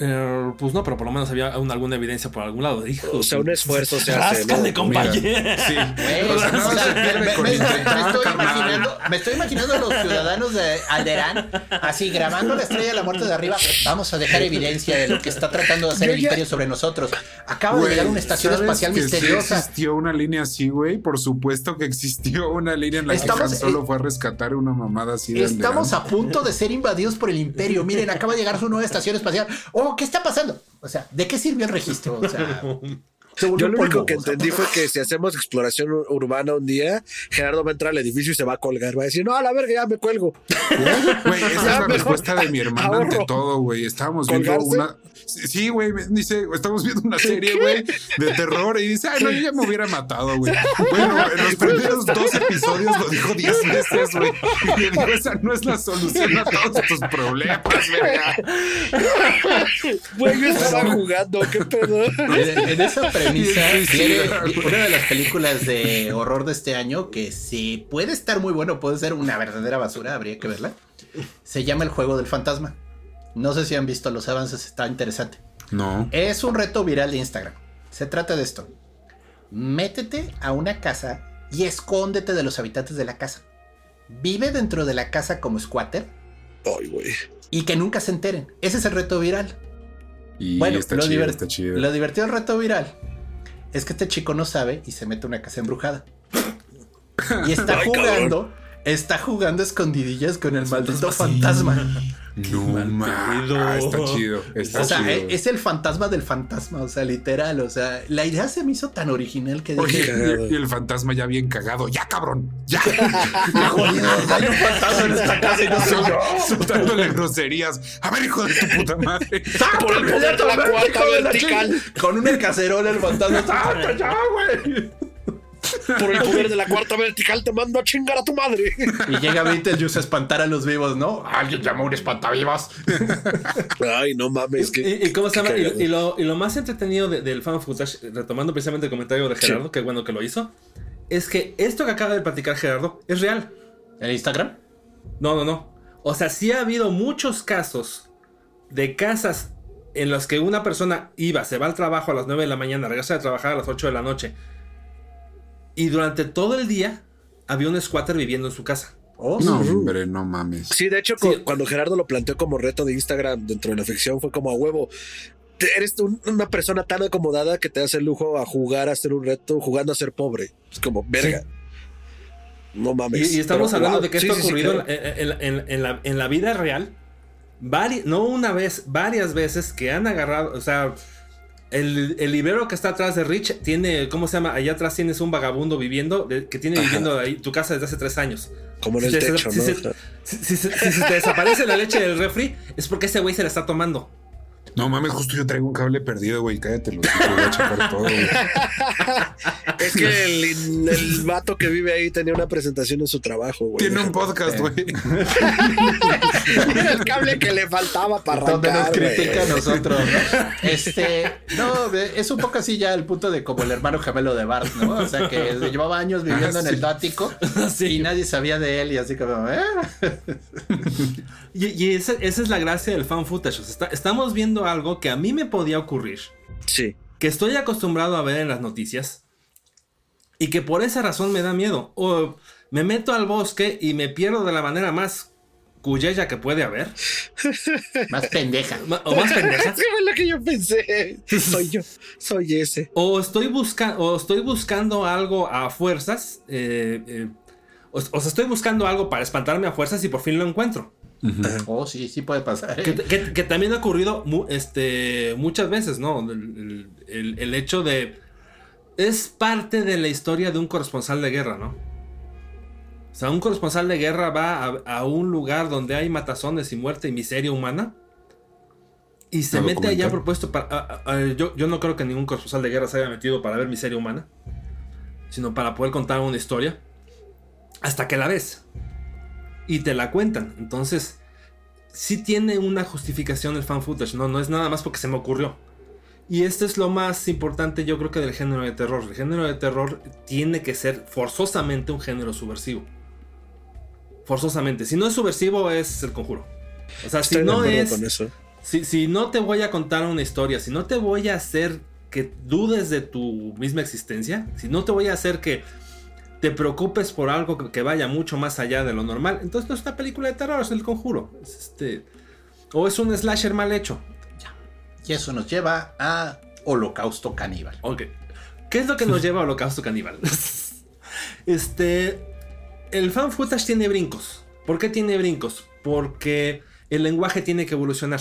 Eh, pues no, pero por lo menos había aún alguna evidencia por algún lado. Hijo, O sea, un esfuerzo se hace. Ráscale, ¿no? compañero. Sí. Me, estoy imaginando, me estoy imaginando a los ciudadanos de Alderán así grabando la estrella de la muerte de arriba. Vamos a dejar evidencia de lo que está tratando de hacer el imperio sobre nosotros. Acaba de llegar una estación ¿sabes espacial que misteriosa. Sí existió una línea así, güey. Por supuesto que existió una línea en la Estamos- que Han solo eh, fue a rescatar una mamada así de Estamos a punto de ser invadidos por el imperio. Miren, acaba de llegar su nueva estación espacial. Oh, ¿qué está pasando? O sea, ¿de qué sirvió el registro? O sea, Yo lo único polvo, que o sea, entendí fue que si hacemos exploración ur- urbana un día, Gerardo va a entrar al edificio y se va a colgar. Va a decir, no, a la verga, ya me cuelgo. Güey, esa es la mejor respuesta de mi hermana ante todo, güey. Estábamos viendo una. Sí, güey, dice, estamos viendo una serie, güey, de terror y dice, ay, no, yo ya me hubiera matado, güey. Bueno, en los primeros dos episodios lo dijo diez veces, güey. Y le digo, esa no es la solución a todos tus problemas, verga. Güey, yo estaba jugando, qué pedo. En, en esa premisa Sí, sí, viene sí. una de las películas de horror de este año que si puede estar muy bueno, puede ser una verdadera basura, habría que verla. Se llama El Juego del Fantasma. No sé si han visto los avances, está interesante. No. Es un reto viral de Instagram. Se trata de esto. Métete a una casa y escóndete de los habitantes de la casa. Vive dentro de la casa como squatter Ay, güey. y que nunca se enteren. Ese es el reto viral. Y Bueno, está lo, chido, divert- está chido. lo divertido del reto viral es que este chico no sabe y se mete a una casa embrujada. Y está Ay, jugando, está jugando escondidillas con el maldito fantasma. No mal. Ah, está chido. Está O sea, chido. es el fantasma del fantasma, o sea, literal, o sea, la idea se me hizo tan original que Oye, dije, y, y el fantasma ya bien cagado. Ya, cabrón. Ya. jodido, hay un fantasma en esta casa y no soy yo. Soltándole groserías. A ver, hijo de tu puta madre. Por el poder de la cuarta vertical. Con una cacerola el fantasma está, "Ah, ya, güey. Por el poder de la cuarta vertical te mando a chingar a tu madre. Y llega Beetlejuice a espantar a los vivos, ¿no? Alguien llamó a un espantavivas. Ay, no mames. Que, ¿Y, y cómo se qué llama? Y, lo, y lo más entretenido de- del fan footage, retomando precisamente el comentario de Gerardo, que bueno que lo hizo, es que esto que acaba de platicar Gerardo es real. ¿El Instagram? No, no, no. O sea, sí ha habido muchos casos de casas en las que una persona iba, se va al trabajo a las 9 de la mañana, regresa de trabajar a las 8 de la noche. Y durante todo el día había un squatter viviendo en su casa. Oh, No, sí. hombre, no mames. Sí, de hecho, Sí. cuando Gerardo lo planteó como reto de Instagram dentro de la ficción, fue como a huevo. Eres un- una persona tan acomodada que te hace el lujo a jugar, a hacer un reto, jugando a ser pobre. Es como, verga. No mames. y estamos Pero, hablando wow. de que Sí, esto ha ocurrido claro. en, en- en- en la, en la vida real. vari- no una vez, varias veces que han agarrado, o sea, el, el libero que está atrás de Rich tiene, ¿cómo se llama? Allá atrás tienes un vagabundo viviendo, de- que tiene Ajá. viviendo ahí tu casa desde hace tres años. Como en el te- techo, si ¿no? se- si se te desaparece la leche del refri, es porque ese güey se la está tomando. No mames, justo yo traigo un cable perdido, güey. Cállate, lo voy a chapar todo, güey. Es que el, el vato que vive ahí tenía una presentación en su trabajo, güey. Tiene un podcast, güey. el cable que le faltaba para Donde nos arrancar, critica a nosotros, ¿no? Este, no, es un poco así ya el punto de como el hermano gemelo de Bart, ¿no? O sea, que llevaba años viviendo Ah, en sí. el ático Sí. y nadie sabía de él y así como, ¿eh? Y, y esa, esa es la gracia del fan footage. O sea, está- estamos viendo algo que a mí me podía ocurrir. Sí. que estoy acostumbrado a ver en las noticias y que por esa razón me da miedo. O me meto al bosque y me pierdo de la manera más cuyella que puede haber. Más pendeja. O más pendeja. Sí, fue lo que yo pensé. Soy yo. Soy ese. O estoy, busca o estoy buscando algo a fuerzas. eh, eh, o, o sea, estoy buscando algo para espantarme a fuerzas y por fin lo encuentro. Oh, sí, sí puede pasar. ¿eh? Que, que- que también ha ocurrido mu- este, muchas veces, ¿no? El, el- el- el hecho de... Es parte de la historia de un corresponsal de guerra, ¿no? O sea, un corresponsal de guerra va a, a un lugar donde hay matazones y muerte y miseria humana. Y se mete allá propuesto para... a- a- a- yo, yo no creo que ningún corresponsal de guerra se haya metido para ver miseria humana. Sino para poder contar una historia. Hasta que la ves. Y te la cuentan. Entonces sí tiene una justificación el fan footage, no, no es nada más porque se me ocurrió. Y esto es lo más importante yo creo que del género de terror. El género de terror tiene que ser forzosamente un género subversivo. Forzosamente. Si no es subversivo es el conjuro. O sea, Estoy si no es... con eso. Si, si no te voy a contar una historia, si no te voy a hacer que dudes de tu misma existencia, si no te voy a hacer que te preocupes por algo que, que vaya mucho más allá de lo normal, entonces no es una película de terror, es el conjuro. Es este, o es un slasher mal hecho. Y eso nos lleva a Holocausto Caníbal. Ok. ¿Qué es lo que nos lleva a Holocausto Caníbal? este. El fan footage tiene brincos. ¿Por qué tiene brincos? Porque el lenguaje tiene que evolucionar.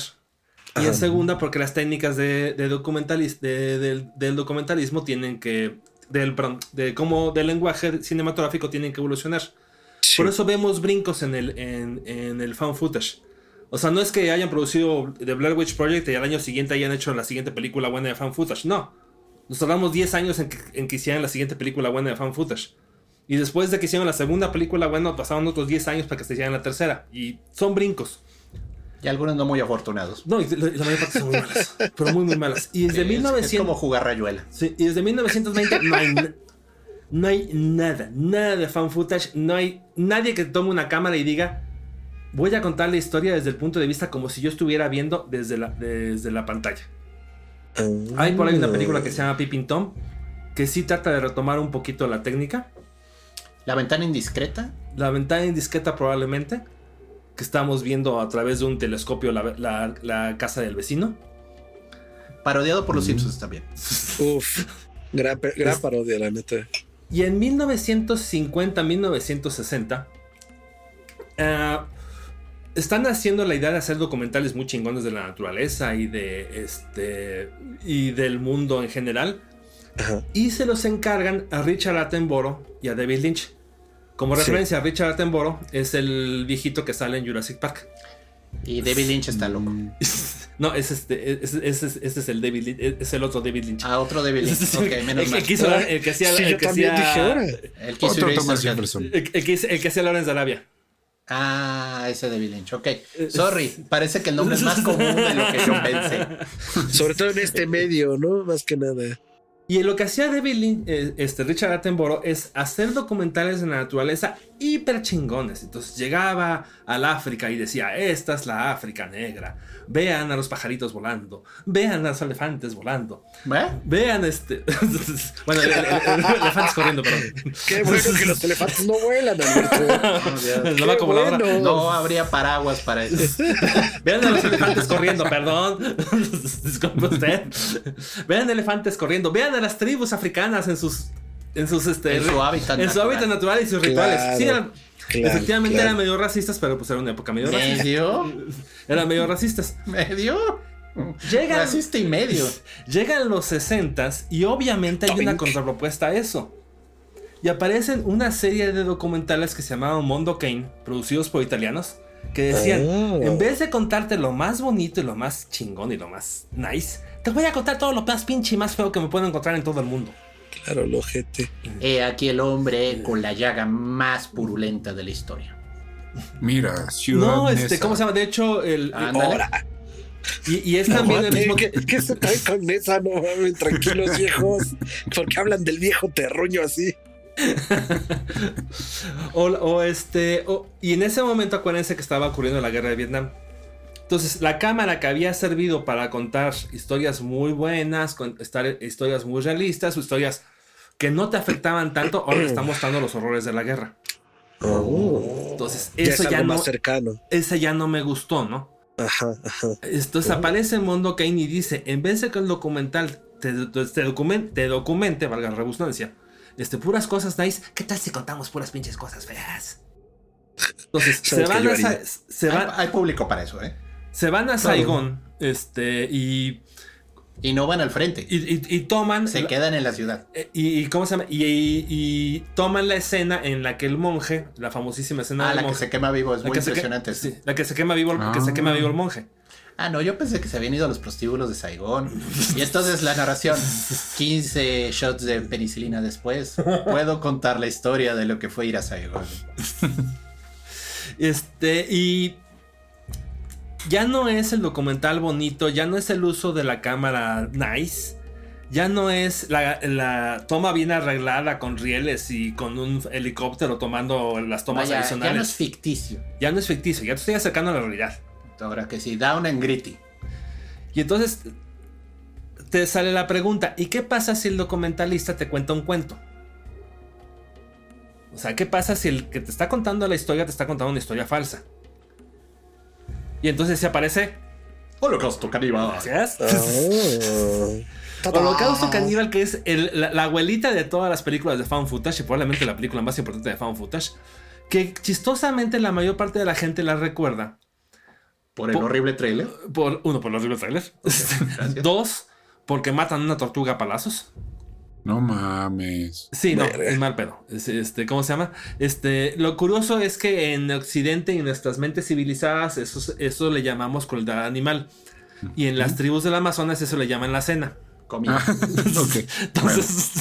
Y en segunda, porque las técnicas de, de documentalis- de- del, del documentalismo tienen que. Del, de cómo del lenguaje cinematográfico tienen que evolucionar. Sí. Por eso vemos brincos en el, en, en el fan footage. O sea, no es que hayan producido The Blair Witch Project y al año siguiente hayan hecho la siguiente película buena de fan footage. No. Nos tardamos 10 años en que, en que hicieran la siguiente película buena de fan footage. Y después de que hicieron la segunda película buena, pasaron otros 10 años para que se hicieran la tercera. Y son brincos. Y algunos no muy afortunados. No, y la, la mayor parte son muy malas. pero muy, muy malas. Y desde Es- 1900... Es como jugar rayuela. Sí, y desde 1920 no hay, no hay nada, nada de fan footage. No hay nadie que tome una cámara y diga, voy a contar la historia desde el punto de vista como si yo estuviera viendo desde la, desde la pantalla. Hay por ahí una película que se llama Peeping Tom, que sí trata de retomar un poquito la técnica. La ventana indiscreta. La ventana indiscreta probablemente, que estamos viendo a través de un telescopio la, la- la casa del vecino. Parodiado por los Simpsons también. Uf. Gran, gran Es- parodia, la neta. Y en 1950, 1960, ah, están haciendo la idea de hacer documentales muy chingones de la naturaleza y de este y del mundo en general. Ajá. Y se los encargan a Richard Attenborough y a David Lynch. Como Sí. referencia, Richard Attenborough es el viejito que sale en Jurassic Park. Y David Lynch está loco. No, es este, es, es- es- este es el David Lynch, es el otro David Lynch. Ah, otro David Lynch. Ok, menos el, mal. que quiso, el que hacía, Sí, el que hacía-. El que hizo Otro Thomas. Jefferson. el, el que, hizo- el que hacía Lawrence de Arabia. Ah, ese David Lynch. Ok. Sorry, parece que el nombre es más común de lo que yo pensé. Sobre todo en este medio, ¿no? Más que nada. Y lo que hacía David Lynch, eh, este, Richard Attenborough es hacer documentales de la naturaleza hiper chingones. Entonces llegaba al África y decía, esta es la África negra. Vean a los pajaritos volando. Vean a los elefantes volando. ¿Eh? Vean este... bueno, el, el- el- el- elefantes corriendo, perdón. Qué bueno que los elefantes no vuelan, Alberto. No va como la hora. bueno. No habría paraguas para eso. Vean a los elefantes corriendo, perdón. Disculpe usted. Vean elefantes corriendo. Vean a las tribus africanas en sus. En sus este. En su hábitat en su natural. hábitat natural y sus Claro, rituales. Sí, eran- claro, efectivamente claro. eran medio racistas, pero pues era una época medio racista. ¿Medio? Eran medio racistas. ¿Medio? Llegan, Racista y medio. llegan los 60 y obviamente hay una contrapropuesta a eso. Y aparecen una serie de documentales que se llamaban Mondo Kane, producidos por italianos, que decían, Oh. en vez de contarte lo más bonito y lo más chingón y lo más nice, te voy a contar todo lo más pinche y más feo que me puedo encontrar en todo el mundo. Claro, el ojete. He aquí el hombre con la llaga más purulenta de la historia. Mira, Ciudad No, este. ¿cómo se llama? De hecho, el. Ahora, y, y es también el ¿qué, mismo... qué- qué se trae con esa? No mames, tranquilos, viejos. Porque hablan del viejo terruño así. O, o este. o- y en ese momento acuérdense que estaba ocurriendo la guerra de Vietnam. Entonces, la cámara que había servido para contar historias muy buenas, con, estar, historias muy realistas, historias que no te afectaban tanto, ahora está mostrando los horrores de la guerra. Oh. Entonces, Ya es eso algo ya, no, más cercano. ese ya no me gustó, ¿no? Ajá, ajá. Entonces aparece Mondo Kane y dice, en vez de que el documental te, te, te documente, te documente, valga la redundancia, este, puras cosas nice, ¿qué tal si contamos puras pinches cosas feas? Entonces, se ¿Sabes qué van, a, se, van, Hay, hay público para eso, ¿eh? Se van a Saigón este, y, Y no van al frente. y, y- y toman... Se la- quedan en la ciudad. eh, y, y ¿cómo se llama? Y, y- y toman la escena en la que el monje, la famosísima escena Ah, del la que se quema vivo es muy que se que- impresionante. sí, la que se quema vivo, el- que se Ah. quema vivo el monje. Ah, no, yo pensé que se habían ido a los prostíbulos de Saigón. Y entonces la narración, 15 shots de penicilina después, puedo contar la historia de lo que fue ir a Saigón. Este, y ya no es el documental bonito, ya no es el uso de la cámara nice, ya no es la, la toma bien arreglada con rieles y con un helicóptero tomando las tomas Vaya, ya no es adicionales. ficticio. ya no es ficticio, ya te estoy acercando a la realidad. Ahora que sí, down and gritty. Y entonces te sale la pregunta, ¿y qué pasa si el documentalista te cuenta un cuento? O sea, ¿qué pasa si el que te está contando la historia te está contando una historia falsa? Y entonces se aparece... Holocausto caníbal. Gracias. Ah. Holocausto Caníbal, que es el- la, la abuelita de todas las películas de found footage y probablemente la película más importante de found footage, que chistosamente la mayor parte de la gente la recuerda Por el horrible trailer. por, uno, por los horrible trailer, dos, porque matan una tortuga a palazos. No mames. Sí, no, es mal pedo. Es- Este, ¿Cómo se llama? Este, lo curioso es que en Occidente y en nuestras mentes civilizadas, eso, eso le llamamos crueldad animal. Y en las tribus del Amazonas eso le llaman la cena. Comida. Ah, ok. Entonces,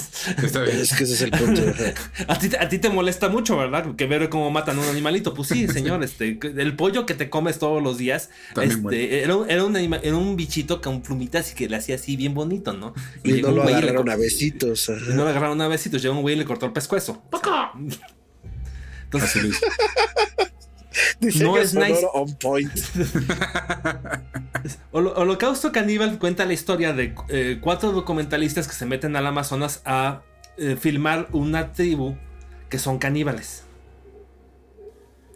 Está bien. Es que ese es el punto. a, ti, a ti te molesta mucho, ¿verdad? Que ver cómo matan a un animalito. Pues sí, señor, este, el pollo que te comes todos los días, este, era, un, era, un anima- era un bichito con plumitas y que le hacía así bien bonito, ¿no? Y llegó no un lo güey y agarraron a besitos. y no le agarraron a besitos, llegó un güey y le cortó el pescuezo. Entonces, Así le dice. No es nice. on point. Holo- Holocausto Caníbal cuenta la historia de eh, cuatro documentalistas que se meten al Amazonas a eh, filmar una tribu que son caníbales.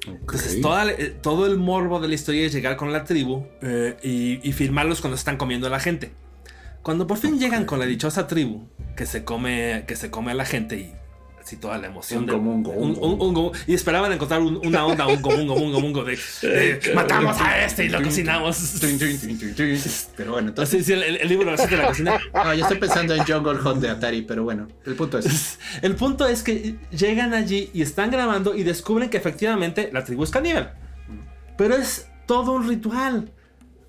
Entonces, toda eh, todo el morbo de la historia es llegar con la tribu y, y filmarlos cuando están comiendo a la gente. Cuando por fin llegan con la dichosa tribu que se come, que se come a la gente y así toda la emoción. Y esperaban encontrar un- una onda, un mungo, mungo, mungo, de, de, matamos a este y lo cocinamos. Pero bueno, entonces. Sí, el, el libro de la cocina. No, yo estoy pensando en Jungle Hunt de Atari, pero bueno, el punto es. El punto es que llegan allí y están grabando y descubren que efectivamente la tribu es caníbal. Pero es todo un ritual.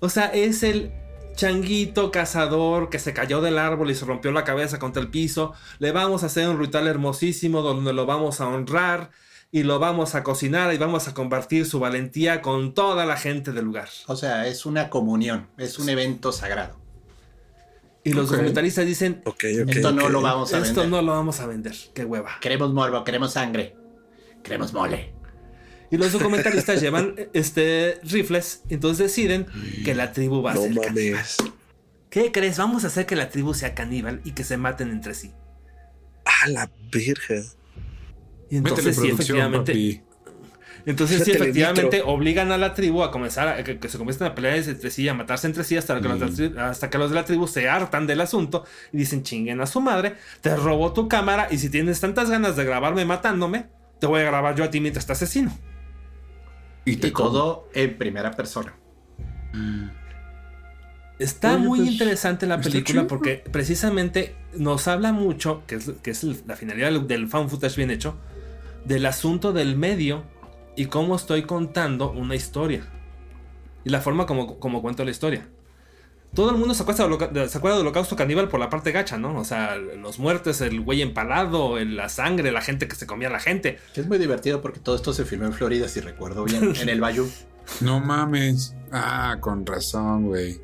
O sea, es el changuito cazador que se cayó del árbol y se rompió la cabeza contra el piso. Le vamos a hacer un ritual hermosísimo donde lo vamos a honrar y lo vamos a cocinar y vamos a compartir su valentía con toda la gente del lugar. O sea, es una comunión, es un evento sagrado. Y los Ok. documentalistas dicen, Ok, ok. Esto no lo vamos a esto vender. no lo vamos a vender. Qué hueva. Queremos morbo, queremos sangre, queremos mole. Y los documentalistas llevan este rifles, entonces deciden que la tribu va a No ser caníbal. mames. ¿Qué crees? Vamos a hacer que la tribu sea caníbal y que se maten entre sí. A la verga. Y entonces sí, efectivamente, papi. entonces sí, efectivamente obligan a la tribu a comenzar a que, que se comiencen a pelear entre sí, a matarse entre sí hasta que, los de la tri- hasta que los de la tribu se hartan del asunto y dicen chinguen a su madre, te robo tu cámara y si tienes tantas ganas de grabarme matándome, te voy a grabar yo a ti mientras te asesino. Y te Y todo en primera persona. Está Oye, muy pues, interesante la está película porque precisamente nos habla mucho, que es, que es la finalidad del, del fan footage bien hecho, del asunto del medio y cómo estoy contando una historia. Y la forma como, como cuento la historia todo el mundo se acuerda, de, Holocausto Caníbal por la parte gacha, ¿no? O sea, los muertes, el güey empalado, la sangre, la gente que se comía a la gente. Es muy divertido porque todo esto se filmó en Florida, si recuerdo bien, en el Bayou. No mames. Ah, con razón, güey.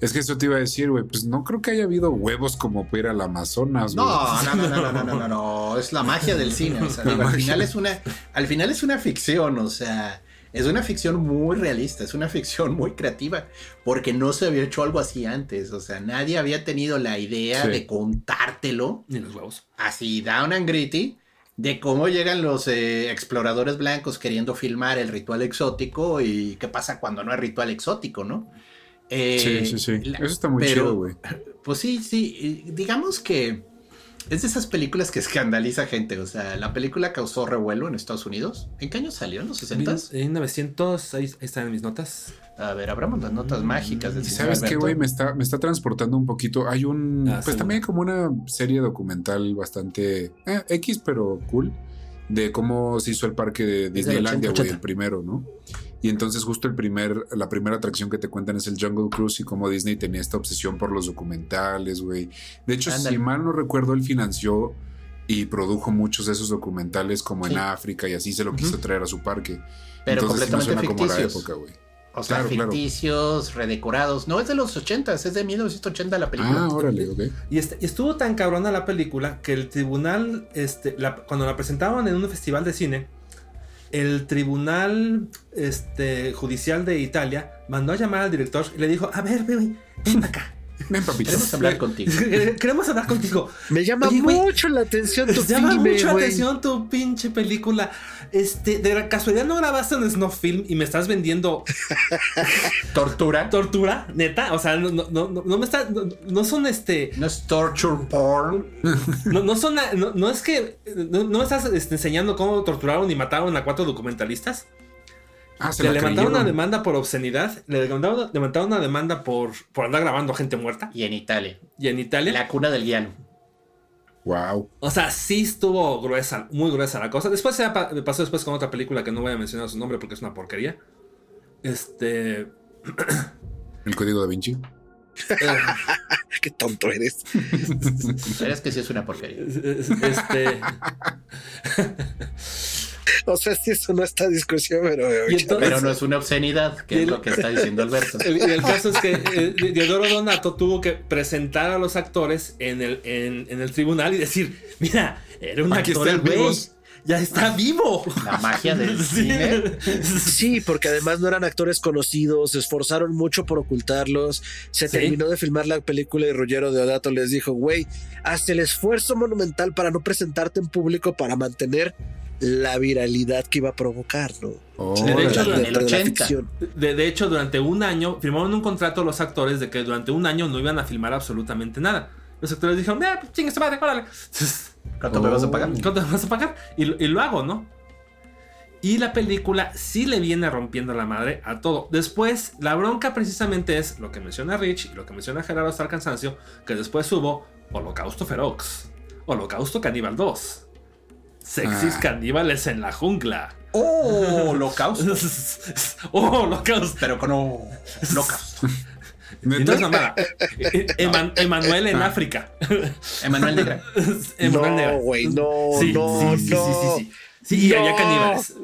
Es que eso te iba a decir, güey. Pues no creo que haya habido huevos como para ir al Amazonas, güey. No, no, no, no, no, no, no, no, Es la magia del cine. Al final es una. Al final es una ficción, o sea es una ficción muy realista, es una ficción muy creativa, porque no se había hecho algo así antes. O sea, nadie había tenido la idea Sí. de contártelo Ni los huevos. así down and gritty de cómo llegan los eh, exploradores blancos queriendo filmar el ritual exótico y qué pasa cuando no hay ritual exótico, ¿no? Eh, Sí, sí, sí. la- Eso está muy pero- chido, güey. Pues sí, sí. Digamos que es de esas películas que escandaliza gente. O sea, la película causó revuelo en Estados Unidos. ¿En qué año salió? ¿En los 60? En 900, ahí, ahí están en mis notas. A ver, abramos las notas mágicas del ¿Y señor sabes qué, güey? Me está, me está transportando un poquito. Hay un. Ah, pues sí. también como una serie documental bastante. eh, X, pero cool. De cómo se hizo el parque de Disneylandia, 80. güey, el primero, ¿no? Y entonces, justo el primer, la primera atracción que te cuentan es el Jungle Cruise y cómo Disney tenía esta obsesión por los documentales, güey. De hecho, si mal no recuerdo, él financió y produjo muchos de esos documentales como Sí. en África y así se lo quiso traer a su parque. Pero Entonces, sí me completamente suena como la época, güey. O sea, Claro, claro. ficticios, redecorados. No es de los 80, es de 1980 la película. Ah, órale, ok. Y, este- y estuvo tan cabrona la película que el tribunal, este, la- cuando la presentaban en un festival de cine, el tribunal este, judicial de Italia mandó a llamar al director y le dijo, a ver, ven, acá. Ven, papito. Queremos hablar contigo. Queremos hablar contigo. Me llama Oye, mucho la atención tu Llama filme, mucho la atención tu pinche película. Este, de casualidad no grabaste un snuff film y me estás vendiendo Tortura. tortura, neta. O sea, no, no, no, no me está, no, no son este, No es torture porn. No, no son. No, no es que. No, no me estás este, enseñando cómo torturaron y mataron a cuatro documentalistas. Ah, se Le la levantaron una demanda por obscenidad. Le levantaron, levantaron una demanda por, por andar grabando gente muerta. Y en Italia. Y en Italia. La cuna del guiano. Wow. O sea, sí estuvo gruesa, muy gruesa la cosa. Después se pa- me pasó después con otra película que no voy a mencionar su nombre porque es una porquería. Este. El código da Vinci. eh, Qué tonto eres. Pero es que sí es una porquería. este. O sea, si eso no está discusión, pero. Entonces- Pero no es una obscenidad, que es lo que está diciendo Alberto. El, el caso es que eh, Diodoro Donato tuvo que presentar a los actores en el, en, en el tribunal y decir, mira, era un Aquí actor el güey, vivos". ya está vivo. La magia del Sí. cine. Sí, porque además no eran actores conocidos, se esforzaron mucho por ocultarlos. Se Sí. terminó de filmar la película y Ruggiero Deodato les dijo, güey, haz el esfuerzo monumental para no presentarte en público para mantener la viralidad que iba a provocar, ¿no? Órale. de hecho, el de la 80. ficción. De, de hecho, durante un año firmaron un contrato los actores de que durante un año no iban a filmar absolutamente nada. Los actores dijeron, eh, pues chingue madre, órale. ¿Cuánto me vas a pagar? ¿Cuánto me vas a pagar? Y, lo- y lo hago, ¿no? Y la película sí le viene rompiendo la madre a todo. Después, la bronca precisamente es lo que menciona Rich y lo que menciona Gerardo hasta el cansancio, que después hubo Holocausto Ferox, Holocausto Caníbal 2, Sexys Ah. Caníbales en la Jungla. ¡Oh! Holocausto. oh, Holocausto. Pero con oh, holocausto. Y no es mamada. E- Eman- Emanuel en Ah. África. Emanuel Negra. Emanuel Negra. No, güey, no, Sí, no, sí, sí, no. sí, sí, sí. Sí, y había No. caníbales.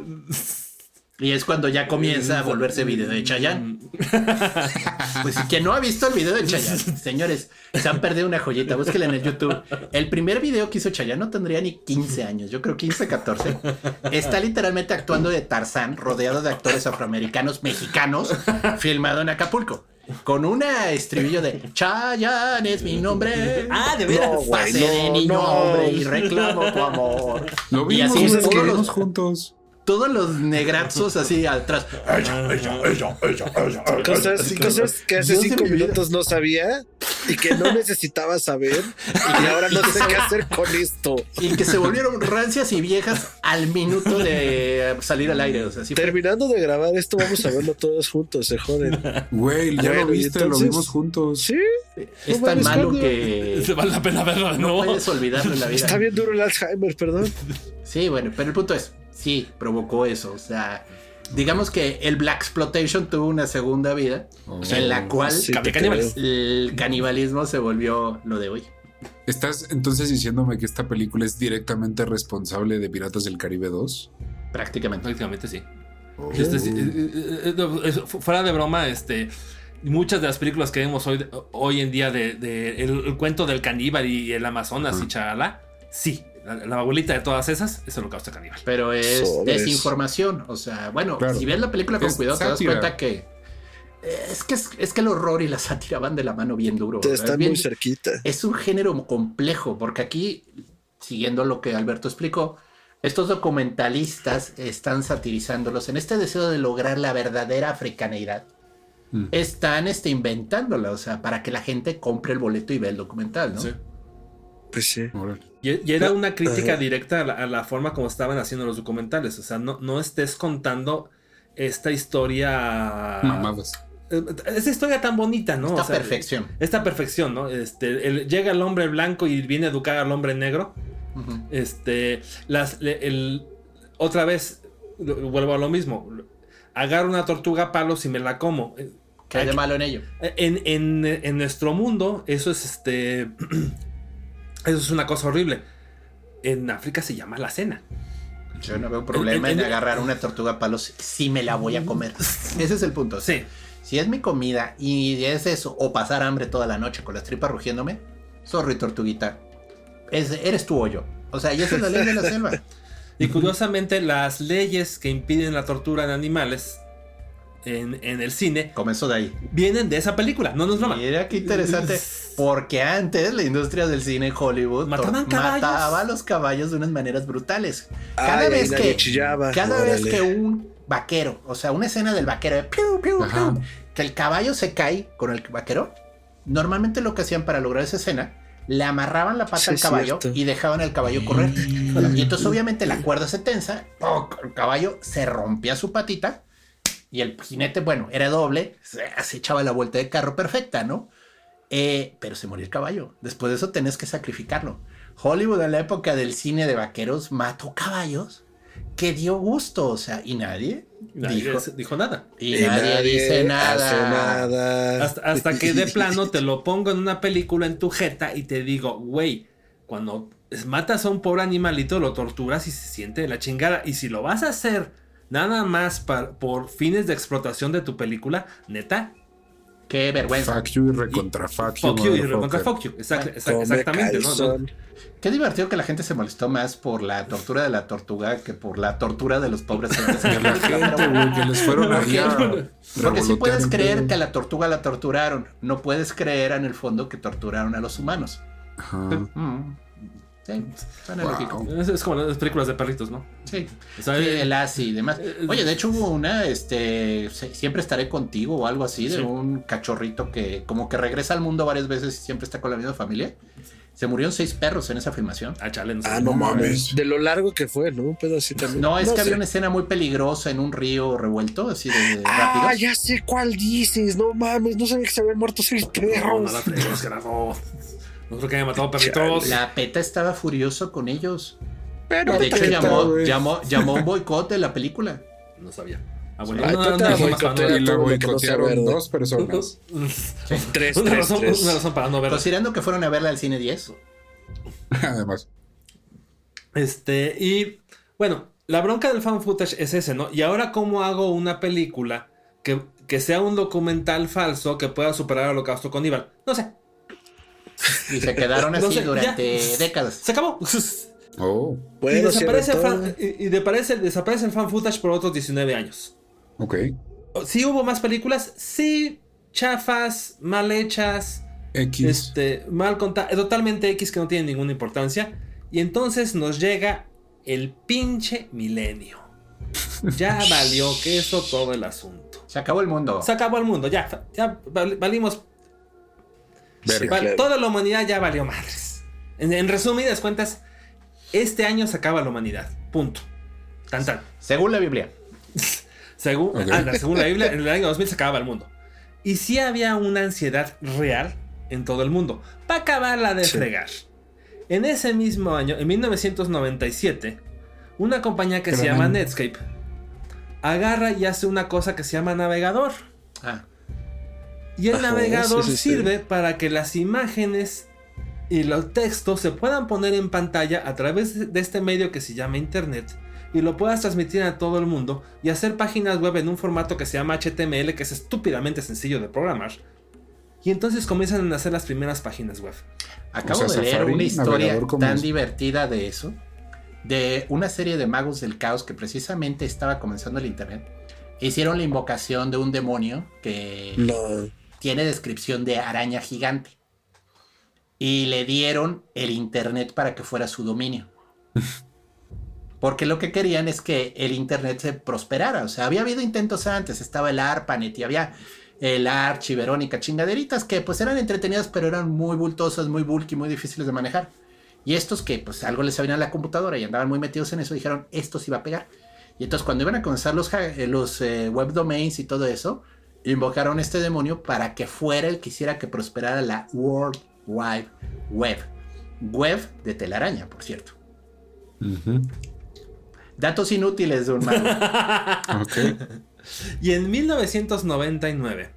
Y es cuando ya comienza a volverse video de Chayanne. Pues quien no ha visto el video de Chayanne, señores, se han perdido una joyita. Búsquenla en el YouTube. El primer video que hizo Chayanne no tendría ni 15 años, yo creo 15, 14. Está literalmente actuando de Tarzán, rodeado de actores afroamericanos mexicanos, filmado en Acapulco. Con una estribillo de Chayanne es mi nombre. Ah, de veras. No, de no, niño no. a hombre y reclamo tu amor. Lo Y vimos, así todos lo los- vimos juntos. Todos los negrazos así atrás. Cosas, cosas que hace Dios cinco minutos no sabía y que no necesitaba saber y ahora no sé qué hacer con esto. Y que se volvieron rancias y viejas al minuto de salir al aire. O sea, sí fue- Terminando de grabar esto, vamos a verlo todos juntos, se joden. Güey, ya Bueno, lo viste, entonces- lo vimos juntos. Sí, es no tan malo que Se vale la pena verlo de no nuevo. puedes olvidarlo en la vida. está bien duro el Alzheimer, perdón. Sí, bueno, pero el punto es, sí, provocó eso. O sea, digamos que el Black Exploitation tuvo una segunda vida Oh. en la cual Sí, caníbales. creo. el canibalismo se volvió lo de hoy. ¿Estás entonces diciéndome que esta película es directamente responsable de Piratas del Caribe 2? Prácticamente. Prácticamente sí. Oh. Este, eh, eh, eh, fuera de broma, este. Muchas de las películas que vemos hoy, hoy en día de, de el, el cuento del caníbal y el Amazonas y Ajá. chalala, sí, la, la abuelita de todas esas es Holocausto Caníbal. Pero es Sobres. desinformación. O sea, bueno, Claro. si ves la película con Es cuidado, te das cuenta que es que es, es que el horror y la sátira van de la mano bien duro. Te están es bien- muy cerquita. es un género complejo, porque aquí, siguiendo lo que Alberto explicó, estos documentalistas están satirizándolos en este deseo de lograr la verdadera africaneidad. Mm. Están este, inventándola, o sea, para que la gente compre el boleto y vea el documental, ¿no? Sí. Pues sí. Órale. Y, y era una crítica directa a la, a la forma como estaban haciendo los documentales. O sea, no, no estés contando esta historia. Mamadas. Eh, Esa historia tan bonita, ¿no? Esta O sea, perfección. Esta perfección, ¿no? Este, el- llega el hombre blanco y viene a educar al hombre negro. Este, las, el, otra vez, vuelvo a lo mismo. Agarro una tortuga a palos y me la como. ¿Qué hay de malo en ello? En, en- en nuestro mundo, eso es este. eso es una cosa horrible. En África se llama la cena. Yo no veo problema en- en, en- agarrar una tortuga a palos si me la voy a comer. Ese es el punto. Sí. Si es mi comida y es eso, o pasar hambre toda la noche con las tripas rugiéndome, sorry, tortuguita. Es- eres tú o yo. O sea, y esa es la ley de la selva. Y curiosamente, las leyes que impiden la tortura de animales en, en el cine Comenzó de ahí. vienen de esa película. No nos broma. Mira qué interesante. Porque antes la industria del cine en Hollywood Mataban mataba a los caballos de unas maneras brutales. Cada Ay, vez que chillaba. cada vez que un vaquero, o sea, una escena del vaquero de piu, piu, Ajá. piu, que el caballo se cae con el vaquero, normalmente lo que hacían para lograr esa escena, le amarraban la pata Sí, al caballo cierto. y dejaban al caballo correr. Y entonces obviamente la cuerda se tensa, ¡poc! el caballo se rompía su patita y el jinete, bueno, era doble, se, se echaba la vuelta de carro perfecta, ¿no? Eh, pero se murió el caballo. Después de eso tenés que sacrificarlo. Hollywood en la época del cine de vaqueros mató caballos que dio gusto, o sea, y nadie Nadie dijo, nada. y, Y nadie, dice nada. hace nada. Hasta, hasta que de plano te lo pongo en una película en tu jeta y te digo, güey, cuando matas a un pobre animalito, lo torturas y se siente de la chingada. Y si lo vas a hacer nada más por fines de explotación de tu película, neta, Qué vergüenza. Fuck you y recontra fuck you. fuck you y motherfucker. contra fuck you. Exact- exact- Come exactamente. Qué divertido que la gente se molestó más por la tortura de la tortuga que por la tortura de los pobres seres. Que la gente, güey, que les fueron a Porque sí revolotear puedes creer que a la tortuga la torturaron, no puedes creer en el fondo que torturaron a los humanos. Ajá. Mm. Sí, suena Wow. lógico. Es, es como las películas de perritos, ¿no? Sí. O sea, Sí, eh, el ASI y demás. eh, Oye, de hecho hubo una, este, siempre estaré contigo o algo así, de Sí. un cachorrito que como que regresa al mundo varias veces y siempre está con la misma familia. Se murieron seis perros en esa filmación. Ah, chale, no sé. Ah, no No mames. De lo largo que fue, ¿no? Un pedo así también. No, es que sé. había una escena muy peligrosa en un río revuelto, así de Ah, rápido. ya sé cuál dices. No mames, no sabía que se habían muerto seis No, perros. nada, fregues, carajo. No creo que haya matado perritos. La PETA estaba furioso con ellos. Pero De hecho, llamó, llamó, llamó un boicot de la película. No sabía. Ah, bueno, Ay, no, no. Y lo boicotearon dos personas. tres, Una tres, razón, tres. una razón para no verla. Considerando que fueron a verla al cine 10. Además. Este, y bueno, la bronca del fan footage es ese, ¿no? Y ahora, ¿cómo hago una película que, que sea un documental falso que pueda superar el holocausto caníbal? No sé, Y se quedaron así No sé, durante ya. décadas. se acabó. Oh, y Bueno, desaparece, el cierto. fan, y, y desaparece, desaparece el fan footage por otros 19 años. ok. Sí hubo más películas, sí, chafas, mal hechas, X. este, mal contadas, totalmente X que no tienen ninguna importancia. Y entonces nos llega el pinche milenio. Ya valió queso todo el asunto. Se acabó el mundo. Se acabó el mundo, ya, ya val- valimos. Verga. val- claro. Toda la humanidad ya valió madres. En, en resumidas cuentas, este año se acaba la humanidad. Punto. Tan tan. Según la Biblia. Según, anda, según la Biblia, en el año 2000 se acababa el mundo. Y sí había una ansiedad real en todo el mundo. Para acabarla de Sí. fregar. En ese mismo año, en 1997, una compañía que Pero se llama no- Netscape agarra y hace una cosa que se llama navegador. Ah, Y el Ajá, navegador sí, sí, sí. sirve para que las imágenes y los textos se puedan poner en pantalla a través de- este medio que se llama Internet y lo puedas transmitir a todo el mundo y hacer páginas web en un formato que se llama HTML que es estúpidamente sencillo de programar. Y entonces comienzan a hacer las primeras páginas web. acabo O sea, de leer Safari, una historia tan es. divertida de eso. De una serie de magos del caos que precisamente estaba comenzando el internet. Hicieron la invocación de un demonio que No. Tiene descripción de araña gigante. Y le dieron el internet para que fuera su dominio. Porque lo que querían es que el internet se prosperara. O sea, había habido intentos antes. Estaba el ARPANET y había el Arch y Verónica, chingaderitas que pues eran entretenidas, pero eran muy bultosas, muy bulky, muy difíciles de manejar. Y estos que pues algo les sabían a la computadora y andaban muy metidos en eso, dijeron, esto sí va a pegar. Y entonces cuando iban a comenzar los, eh, los eh, web domains y todo eso, invocaron este demonio para que fuera el que hiciera que prosperara la World Wide Web. Web de telaraña, por cierto. Datos inútiles de un mago. Ok. Y en 1999,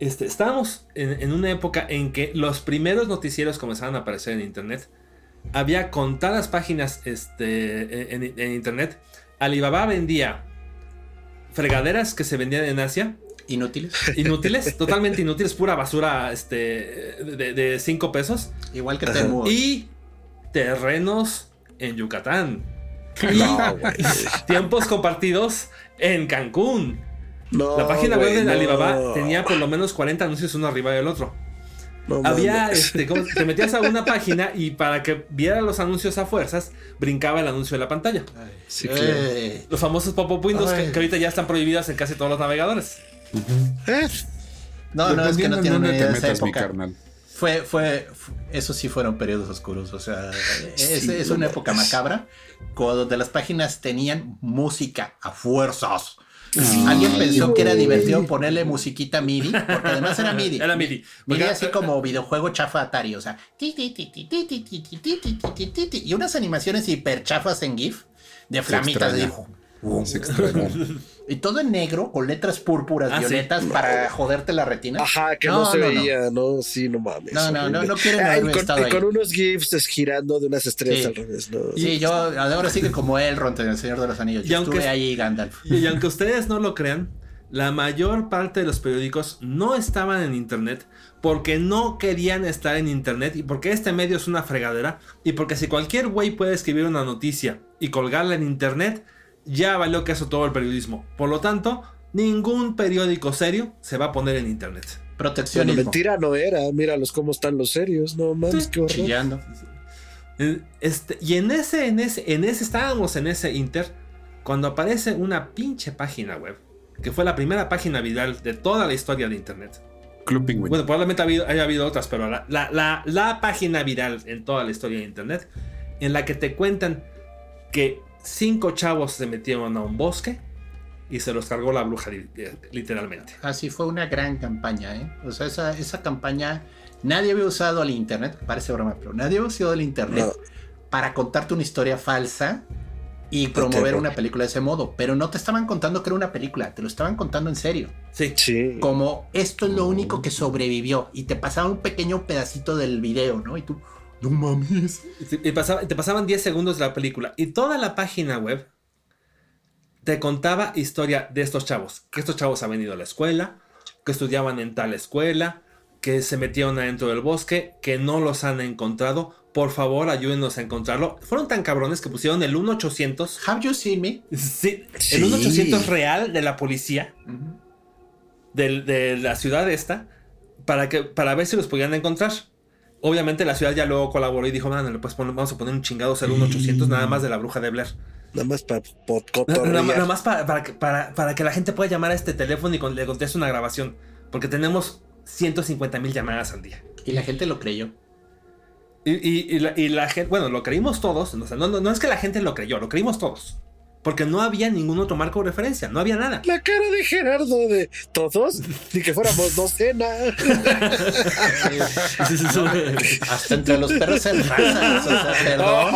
este, estábamos en, en una época en que los primeros noticieros comenzaban a aparecer en Internet. Había contadas páginas este, en, en Internet. Alibaba vendía fregaderas que se vendían en Asia. Inútiles. Inútiles, totalmente inútiles, pura basura este, de 5 pesos. Igual que Ajá. Temu. Y terrenos en Yucatán. Y No, tiempos compartidos en Cancún. No, La página web de no. Alibaba tenía por lo menos 40 anuncios uno arriba del otro. No Había, este, ¿cómo? te metías a una página y para que viera los anuncios a fuerzas, brincaba el anuncio de la pantalla. Sí, claro. Eh, Los famosos pop-up windows que, que ahorita ya están prohibidas en casi todos los navegadores. ¿Eh? No, no, es que no tiene una idea de esa época. Fue, fue, fue, eso sí fueron periodos oscuros, o sea, es, una época macabra, donde las páginas tenían música a fuerzas. Alguien pensó que era divertido ponerle musiquita MIDI, porque además era MIDI. Era MIDI. MIDI así como videojuego chafa Atari, o sea, y unas animaciones hiper chafas en GIF de flamitas, de dijo y todo en negro con letras púrpuras, Ah, sí. violetas para joderte la retina. Ajá, que no, No, se no, no. veía, no. sí, no mames. No, no, no, no quieren Ah, haber con, estado y ahí. con unos GIFs girando de unas estrellas Sí. al revés, ¿no? Sí, yo ahora sigue como Elrond en El Señor de los Anillos. Y Yo aunque- estuve ahí, Gandalf. Y aunque ustedes no lo crean, la mayor parte de los periódicos no estaban en internet porque no querían estar en internet y porque este medio es una fregadera y porque si cualquier güey puede escribir una noticia y colgarla en internet, ya valió que eso todo el periodismo. Por lo tanto, ningún periódico serio se va a poner en internet. Bueno, Proteccionismo. mentira no era. Míralos cómo están los serios. No mames, Sí. qué horror. Chillando. Este, y en ese, en ese, en ese, estábamos en ese inter cuando aparece una pinche página web, que fue la primera página viral de toda la historia de internet. Club Penguin. Bueno, probablemente ha habido- haya habido otras, pero la, la- la- la página viral en toda la historia de Internet, en la que te cuentan que cinco chavos se metieron a un bosque y se los cargó la bruja, eh, literalmente. Así fue una gran campaña, ¿eh? O sea, esa, esa campaña, nadie había usado el Internet, parece broma, pero nadie había usado el Internet No. para contarte una historia falsa y promover una película de ese modo. Pero no te estaban contando que era una película, te lo estaban contando en serio. Sí. Sí. Como esto es lo único que sobrevivió y te pasaban un pequeño pedacito del video, ¿no? Y tú, no mames. Y pasaba- te pasaban 10 segundos de la película y toda la página web te contaba historia de estos chavos. Que estos chavos han venido a la escuela, que estudiaban en tal escuela, que se metieron adentro del bosque, que no los han encontrado. Por favor, ayúdenos a encontrarlo. Fueron tan cabrones que pusieron el 1800. Have you seen me? Sí, Sí. el 1800 real de la policía del- de la ciudad esta para, que, para ver si los podían encontrar. Obviamente la ciudad ya luego colaboró y dijo, "Man, pues pon- vamos a poner un chingado 1800 nada más de la bruja de Blair. Nada más para Na- Nada, más- nada más para, para que- para- para que la gente pueda llamar a este teléfono y con- le conteste una grabación. Porque tenemos 150 mil llamadas al día. Y la gente lo creyó. Y, y- y la, y la gente, bueno, lo creímos todos. o sea, no, no- no es que la gente lo creyó, lo creímos todos. Porque no había ningún otro marco de referencia, no había nada. La cara de Gerardo de todos, ni que fuéramos docena. Hasta entre los perros se razas, o sea, perdón.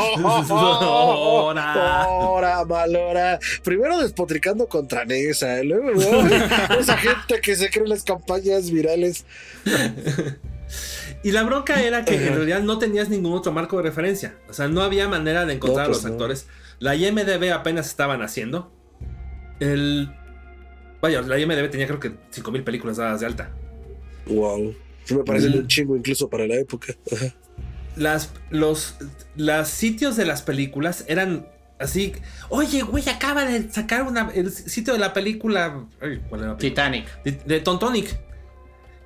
Ahora. Ahora, malora. Primero despotricando contra Nesa, luego ¿no? esa gente que se cree en las campañas virales. Y la bronca era que en realidad no tenías ningún otro marco de referencia. O sea, no había manera de encontrar No, a pues los no. actores. La IMDB apenas estaban haciendo. El. Vaya, la IMDB tenía creo que 5.000 películas dadas de alta. Wow. Sí me parece Mm. un chingo incluso para la época. Ajá. Las, los, los sitios de las películas eran así. Oye, güey, acaba de sacar una, el sitio de la película. ay, ¿Cuál era la película? Titanic. De, de Tontonic.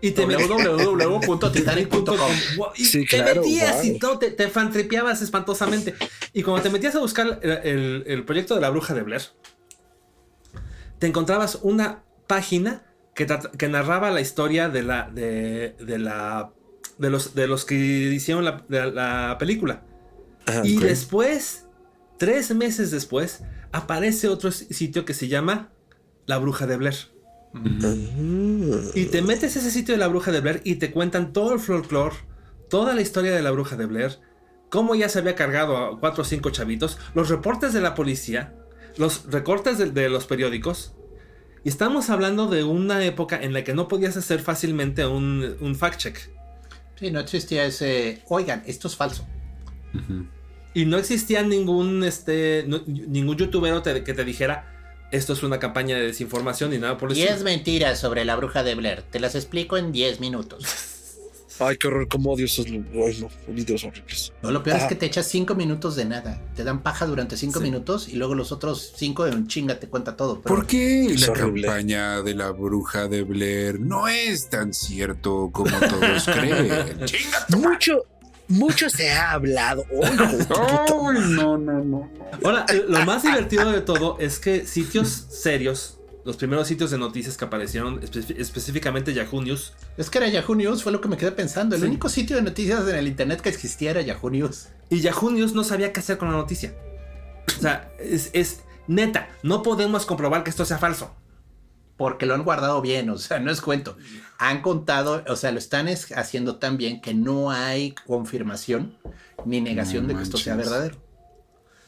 Y te metías- www.titanic.com. Y Sí, te claro, metías y todo, te, te fantripeabas espantosamente. Y cuando te metías a buscar el, el- el proyecto de la bruja de Blair, te encontrabas una página que, que narraba la historia de la. de, de la. de los, de los que hicieron la, de la película. Y después, tres meses después, aparece otro sitio que se llama La Bruja de Blair. Y te metes a ese sitio de la bruja de Blair y te cuentan todo el folclore, toda la historia de la bruja de Blair, cómo ya se había cargado a cuatro o cinco chavitos, los reportes de la policía, los recortes de, de los periódicos. Y estamos hablando de una época en la que no podías hacer fácilmente un, un fact check. Sí, no existía ese. Oigan, esto es falso. Y no existía ningún, este, no- ningún youtuber te- que te dijera, esto es una campaña de desinformación ni nada por el 10 estilo. mentiras sobre la bruja de Blair. Te las explico en 10 minutos. Ay, qué horror, cómo odio esos. No, videos horribles. No, lo peor es Ah. que te echas 5 minutos de nada. Te dan paja durante 5 Sí. minutos y luego los otros 5 de un chinga te cuenta todo. Pero ¿Por qué Es la horrible. campaña de la bruja de Blair no es tan cierto como todos creen? ¡Chinga Mucho, mucho se ha hablado. Ay, no, no, no. Ahora, lo más divertido de todo es que sitios serios, los primeros sitios de noticias que aparecieron, espe- específicamente Yahoo News, es que era Yahoo News, fue lo que me quedé pensando. El Sí. único sitio de noticias en el internet que existía era Yahoo News. y Yahoo News no sabía qué hacer con la noticia. O sea, es, es neta, no podemos comprobar que esto sea falso. Porque lo han guardado bien, o sea, no es cuento. Han contado, o sea, lo están es- haciendo tan bien que no hay confirmación ni negación No de que esto sea verdadero.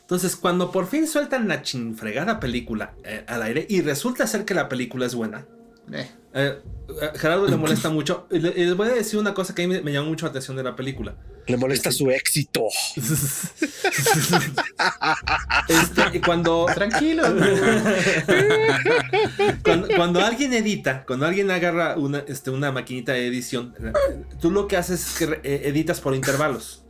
Entonces, cuando por fin sueltan la chinfregada película eh, al aire y resulta ser que la película es buena, Eh, eh, a Gerardo le molesta mucho. Y les voy a decir una cosa que a mí me, me llamó mucho la atención de la película. Le molesta su éxito. Este, cuando, tranquilo. cuando, cuando alguien edita, cuando alguien agarra una, este, una maquinita de edición, tú lo que haces es que eh, editas por intervalos.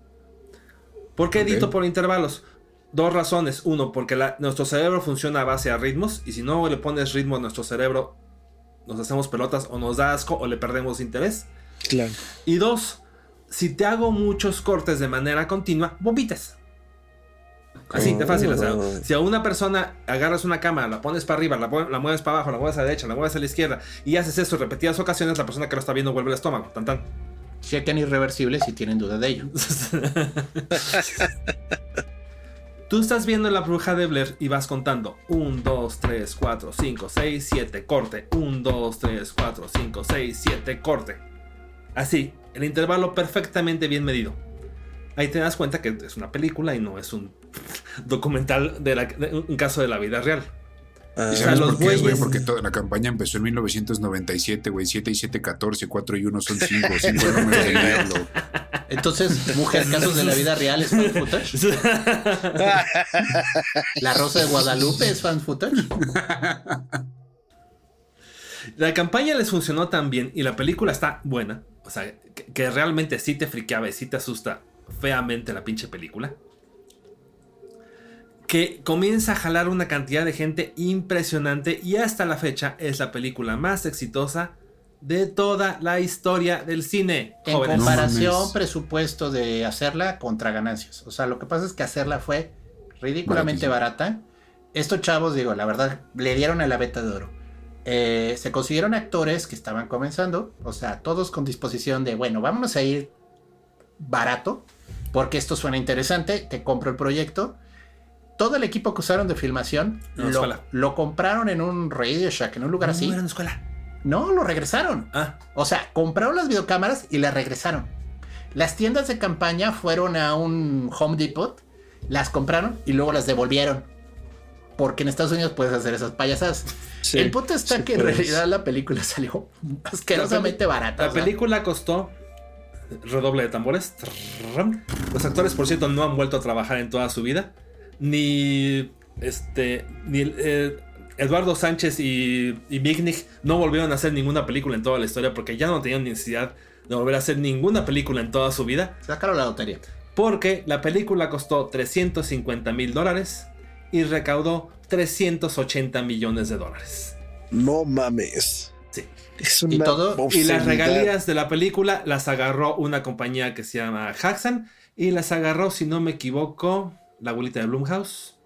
¿Por qué edito por intervalos? Dos razones. Uno, porque la- nuestro cerebro funciona a base a ritmos y si no le pones ritmo a nuestro cerebro, nos hacemos pelotas o nos da asco o le perdemos interés. Claro. Y dos, si te hago muchos cortes de manera continua, vomitas. Así de fácil. o sea, Oh. si a una persona agarras una cámara, la pones para arriba, la, la mueves para abajo, la mueves a la derecha, la mueves a la izquierda y haces eso en repetidas ocasiones, la persona que lo está viendo vuelve el estómago. Tan, tan. Chequen irreversible si tienen duda de ello. Tú estás viendo la bruja de Blair y vas contando 1, 2, 3, 4, 5, 6, 7, corte. 1, 2, 3, 4, 5, 6, 7, corte. Así, el intervalo perfectamente bien medido. Ahí te das cuenta que es una película y no es un documental de, la- de un caso de la vida real. Ah, ¿Y sabes los por qué es, güey? Porque toda la campaña empezó en 1997, güey. 7 y 7, 14, 4 y 1 son 5. 5 números del diablo. Entonces, mujer, casos de la vida real es fan footage. La Rosa de Guadalupe es fan footage. La campaña les funcionó tan bien y la película está buena. O sea, que, que realmente sí te friqueaba y sí te asusta feamente la pinche película. Que comienza a jalar una cantidad de gente impresionante y hasta la fecha es la película más exitosa de toda la historia del cine. En jóvenes. comparación, presupuesto de hacerla contra ganancias. O sea, lo que pasa es que hacerla fue ridículamente barata. Estos chavos, digo, la verdad, le dieron a la beta de oro. Eh, se consiguieron actores que estaban comenzando, o sea, todos con disposición de, bueno, vámonos a ir barato, porque esto suena interesante, te compro el proyecto. Todo el equipo que usaron de filmación lo, compraron en un Radio Shack, en un lugar No, así. era en la escuela. No, lo regresaron. Ah, O sea, compraron las videocámaras y las regresaron. Las tiendas de campaña fueron a un Home Depot, las compraron y luego las devolvieron. Porque en Estados Unidos puedes hacer esas payasadas. sí, el punto está sí que en realidad la película salió asquerosamente barata. la o sea, película costó. Redoble de tambores. Los actores, por cierto, no han vuelto a trabajar en toda su vida. Ni. Este. Ni. eh, Eduardo Sánchez y, y Mitnick no volvieron a hacer ninguna película en toda la historia porque ya no tenían necesidad de volver a hacer ninguna película en toda su vida. Sacaron la lotería. Porque la película costó 350 mil dólares y recaudó 380 millones de dólares. No mames. Sí. Es una Y todo- Y las regalías de la película las agarró una compañía que se llama Haxan y las agarró, si no me equivoco, la abuelita de Blumhouse.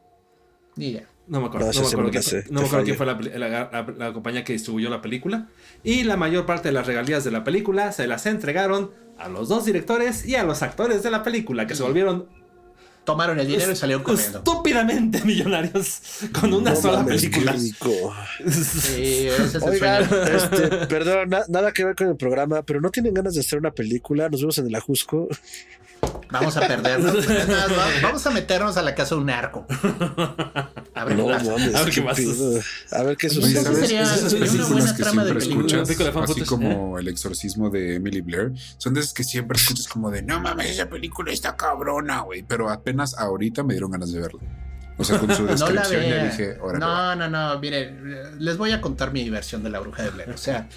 Y ya. No me acuerdo, No, me acuerdo, quién, fue, sé, no me te acuerdo quién fallo. fue la, la- la- la compañía que distribuyó la película. Y la mayor parte de las regalías de la película se las entregaron a los dos directores y a los actores de la película, que se volvieron Tomaron el dinero y salieron corriendo. estúpidamente millonarios con una No sola película. Sí, ese es Oigan, este, perdón, na- nada que ver con el programa, pero no tienen ganas de hacer una película. Nos vemos en el Ajusco. Vamos a perdernos. Vamos a meternos a la casa de un narco. A ver, No qué pasa. mames, A ver qué qué pasa. pedo. A ver qué Oye, esa sucede. sería- una películas buena que trama de siempre película. así como El exorcismo de Emily Blair, son de esas que siempre escuchas como de, no mames, esa película está cabrona, güey. Pero apenas ahorita me dieron ganas de verla. O sea, con su No la descripción ya vea. dije. No, va". no, no. Mire, les voy a contar mi versión de la bruja de Blair. O sea,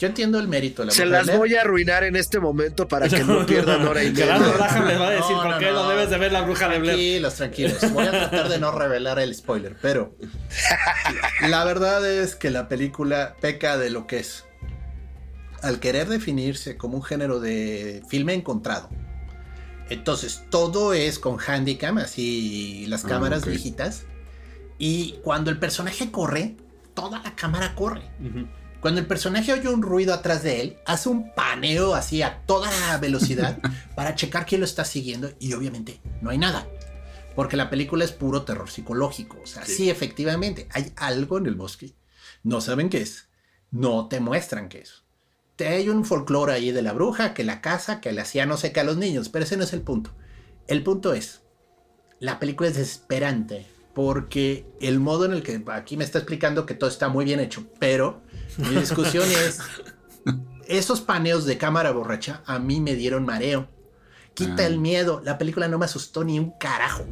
yo entiendo el mérito de la Se las Blair. voy a arruinar en este momento para que no pierdan hora y Gerardo media. Graham les va a decir No, por no, qué no. debes de ver la bruja de Blair. Tranquilos, tranquilos. Voy a tratar de no revelar el spoiler, pero la verdad es que la película peca de lo que es. Al querer definirse como un género de filme encontrado. Entonces, todo es con handicam, así las Ah, cámaras ok. viejitas. Y cuando el personaje corre, toda la cámara corre. Ujú. Cuando el personaje oye un ruido atrás de él, hace un paneo así a toda velocidad para checar quién lo está siguiendo y obviamente no hay nada. Porque la película es puro terror psicológico. O sea, Sí. sí, efectivamente, hay algo en el bosque. No saben qué es. No te muestran qué es. Te hay un folclore ahí de la bruja que la casa, que le hacía no sé qué a los niños, pero ese no es el punto. El punto es, la película es desesperante porque el modo en el que aquí me está explicando que todo está muy bien hecho, pero mi discusión es esos paneos de cámara borracha a mí me dieron mareo. Quita Ah. el miedo. La película no me asustó ni un carajo.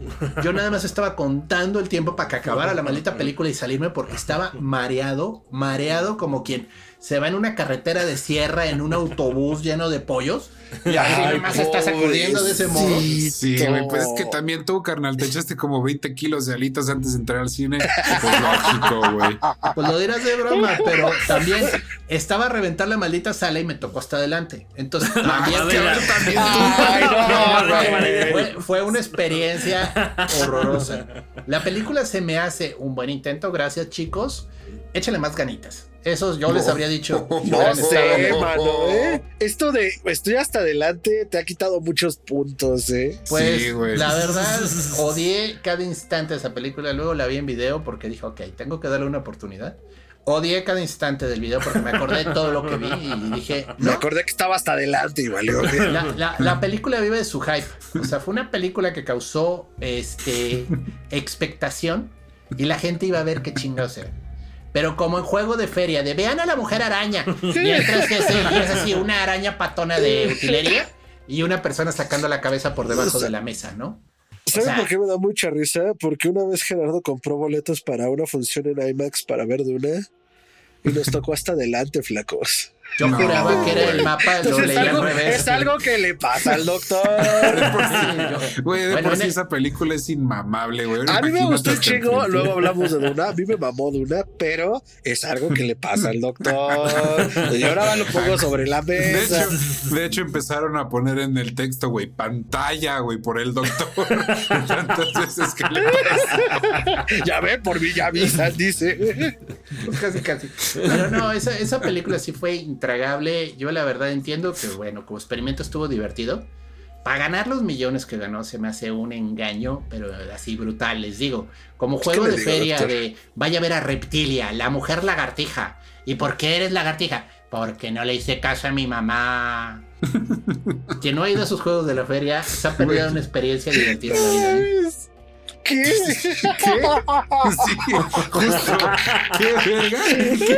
Yo nada más estaba contando el tiempo para que acabara la maldita película y salirme porque estaba mareado, mareado como quien se va en una carretera de sierra en un autobús lleno de pollos. Y así Ay, nomás está sacudiendo de ese modo. Sí, güey, pues es que también tú, carnal, te echaste como 20 kilos de alitas antes de entrar al cine. Pues lógico, güey. Pues lo dirás de broma, pero también estaba a reventar la maldita sala y me tocó hasta adelante. Entonces también, madera. también Ay, no, güey, güey. fue, fue una experiencia horrorosa. La película se me hace un buen intento, gracias chicos. Échale más ganitas. Eso yo les habría dicho. No sé, mano, ¿eh? Esto de estoy hasta adelante te ha quitado muchos puntos, ¿eh? Pues Sí, güey. la verdad, odié cada instante de esa película. Luego la vi en video porque dije, ok, tengo que darle una oportunidad. Odié cada instante del video porque me acordé de todo lo que vi y dije, Me acordé que estaba hasta adelante y valió. ¿eh? La, la- la película vive de su hype. O sea, fue una película que causó este expectación y la gente iba a ver qué chingados era. Pero como en juego de feria, de vean a la mujer araña. Mientras que sí, es así, una araña patona de utilería y una persona sacando la cabeza por debajo de la mesa, ¿no? ¿Sabes sea- por qué me da mucha risa? Porque una vez Gerardo compró boletos para una función en IMAX para ver Duna y nos tocó hasta adelante, flacos. Yo No, juraba que era el mapa, lo es, leía al algo, revés. es algo que le pasa al doctor. Sí, Güey, de Bueno, por sí el- esa película es inmamable, güey. A mí me gustó un chingo, luego hablamos de Duna, a mí me mamó Duna, pero es algo que le pasa al doctor. Y ahora lo pongo sobre la De mesa. hecho, de hecho, empezaron a poner en el texto, güey, pantalla, güey, por el doctor. Tantas veces que le Ya ven, por mí ya avisan, dice. Pues casi, casi. Pero no, esa, esa película sí fue intragable. Yo la verdad entiendo que, bueno, como experimento estuvo divertido. Para ganar los millones que ganó se me hace un engaño, pero así brutal, les digo. Como juego ¿qué le de digo, feria doctor? de vaya a ver a Reptilia, la mujer lagartija. ¿Y por qué eres lagartija? Porque no le hice caso a mi mamá. Quien no ha ido a esos juegos de la feria se ha perdido una experiencia divertida en la vida. ¿eh? ¿Qué? Sí, justo. ¡Qué verga!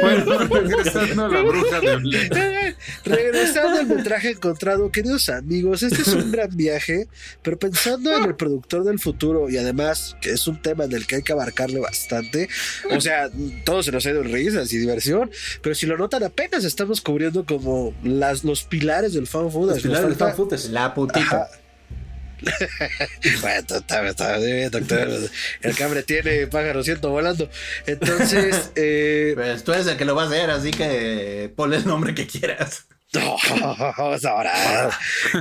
Bueno, regresando a la bruja de Blair. Regresando al metraje encontrado, queridos amigos, este es un gran viaje, pero pensando en el productor del futuro y además que es un tema en el que hay que abarcarle bastante, o sea, todo se nos ha ido en risas y diversión, pero si lo notan apenas estamos cubriendo como las, los pilares del fan food. Los pilares del fan footage. La putita. Bueno, está, está bien, doctor. El cambre tiene pájaro ciento volando. Entonces, eh, Pues tú eres el que lo va a hacer, así que ponle el nombre que quieras. Ahora.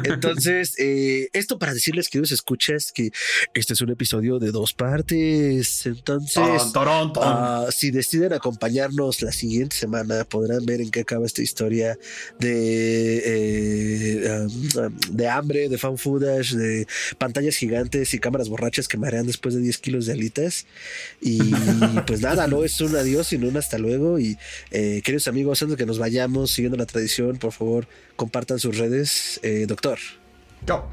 Entonces, eh, esto para decirles, queridos escuchas, que este es un episodio de dos partes. Entonces, ah, si deciden acompañarnos la siguiente semana, podrán ver en qué acaba esta historia de, eh, um, de hambre, de fan footage, de pantallas gigantes y cámaras borrachas que marean después de 10 kilos de alitas. Y pues nada, no es un adiós, sino un hasta luego. Y eh, queridos amigos, antes de que nos vayamos, siguiendo la tradición, por favor, compartan sus redes. Eh, doctor. Yo.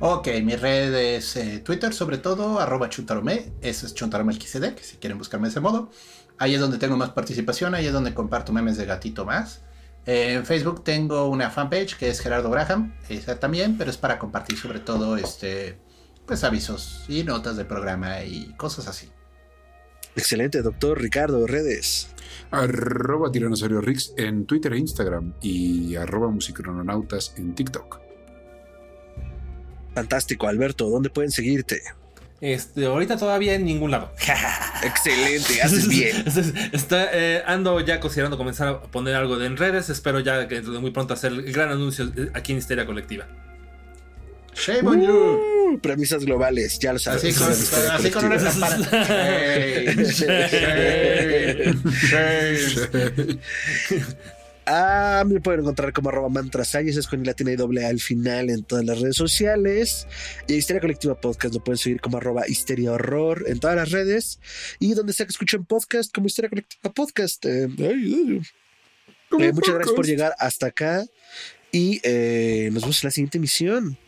Ok, mi red es eh, Twitter, sobre todo, arroba chuntarome. Eso es chuntaromelxd, que si quieren buscarme de ese modo. Ahí es donde tengo más participación, ahí es donde comparto memes de gatito más. Eh, en Facebook tengo una fanpage que es Gerardo Graham, esa también, pero es para compartir sobre todo este, pues avisos y notas del programa y cosas así. Excelente, doctor Ricardo, redes. Arroba Tiranosaurio Rix en Twitter e Instagram y arroba Musicrononautas en TikTok. Fantástico, Alberto, ¿dónde pueden seguirte? Este, ahorita todavía en ningún lado. Excelente, haces bien. Está, eh, ando ya considerando comenzar a poner algo de en redes. Espero ya que dentro de muy pronto hacer el gran anuncio aquí en Histeria Colectiva. Shame on you. Uh, premisas globales, ya lo sabes. Así con, así una campana. Shame, shame, shame. Ah, me pueden encontrar como arroba mantrasayes, es con I latina y doble A al final en todas las redes sociales. Y Histeria Colectiva Podcast lo pueden seguir como arroba histeria horror en todas las redes. Y donde sea que escuchen podcast como Histeria Colectiva Podcast. Eh, ay, ay. Eh, muchas gracias por llegar hasta acá. Y eh, nos vemos en la siguiente emisión.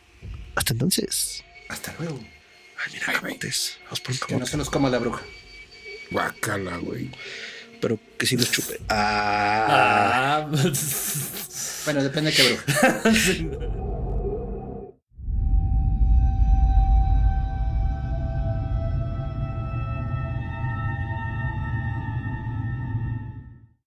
Hasta entonces. Hasta luego. Ay, mira, camotes. Que no se nos coma la bruja. Guacala, güey. Pero que sí nos chupe. Ah. Ah, Bueno, depende de qué bruja. sí.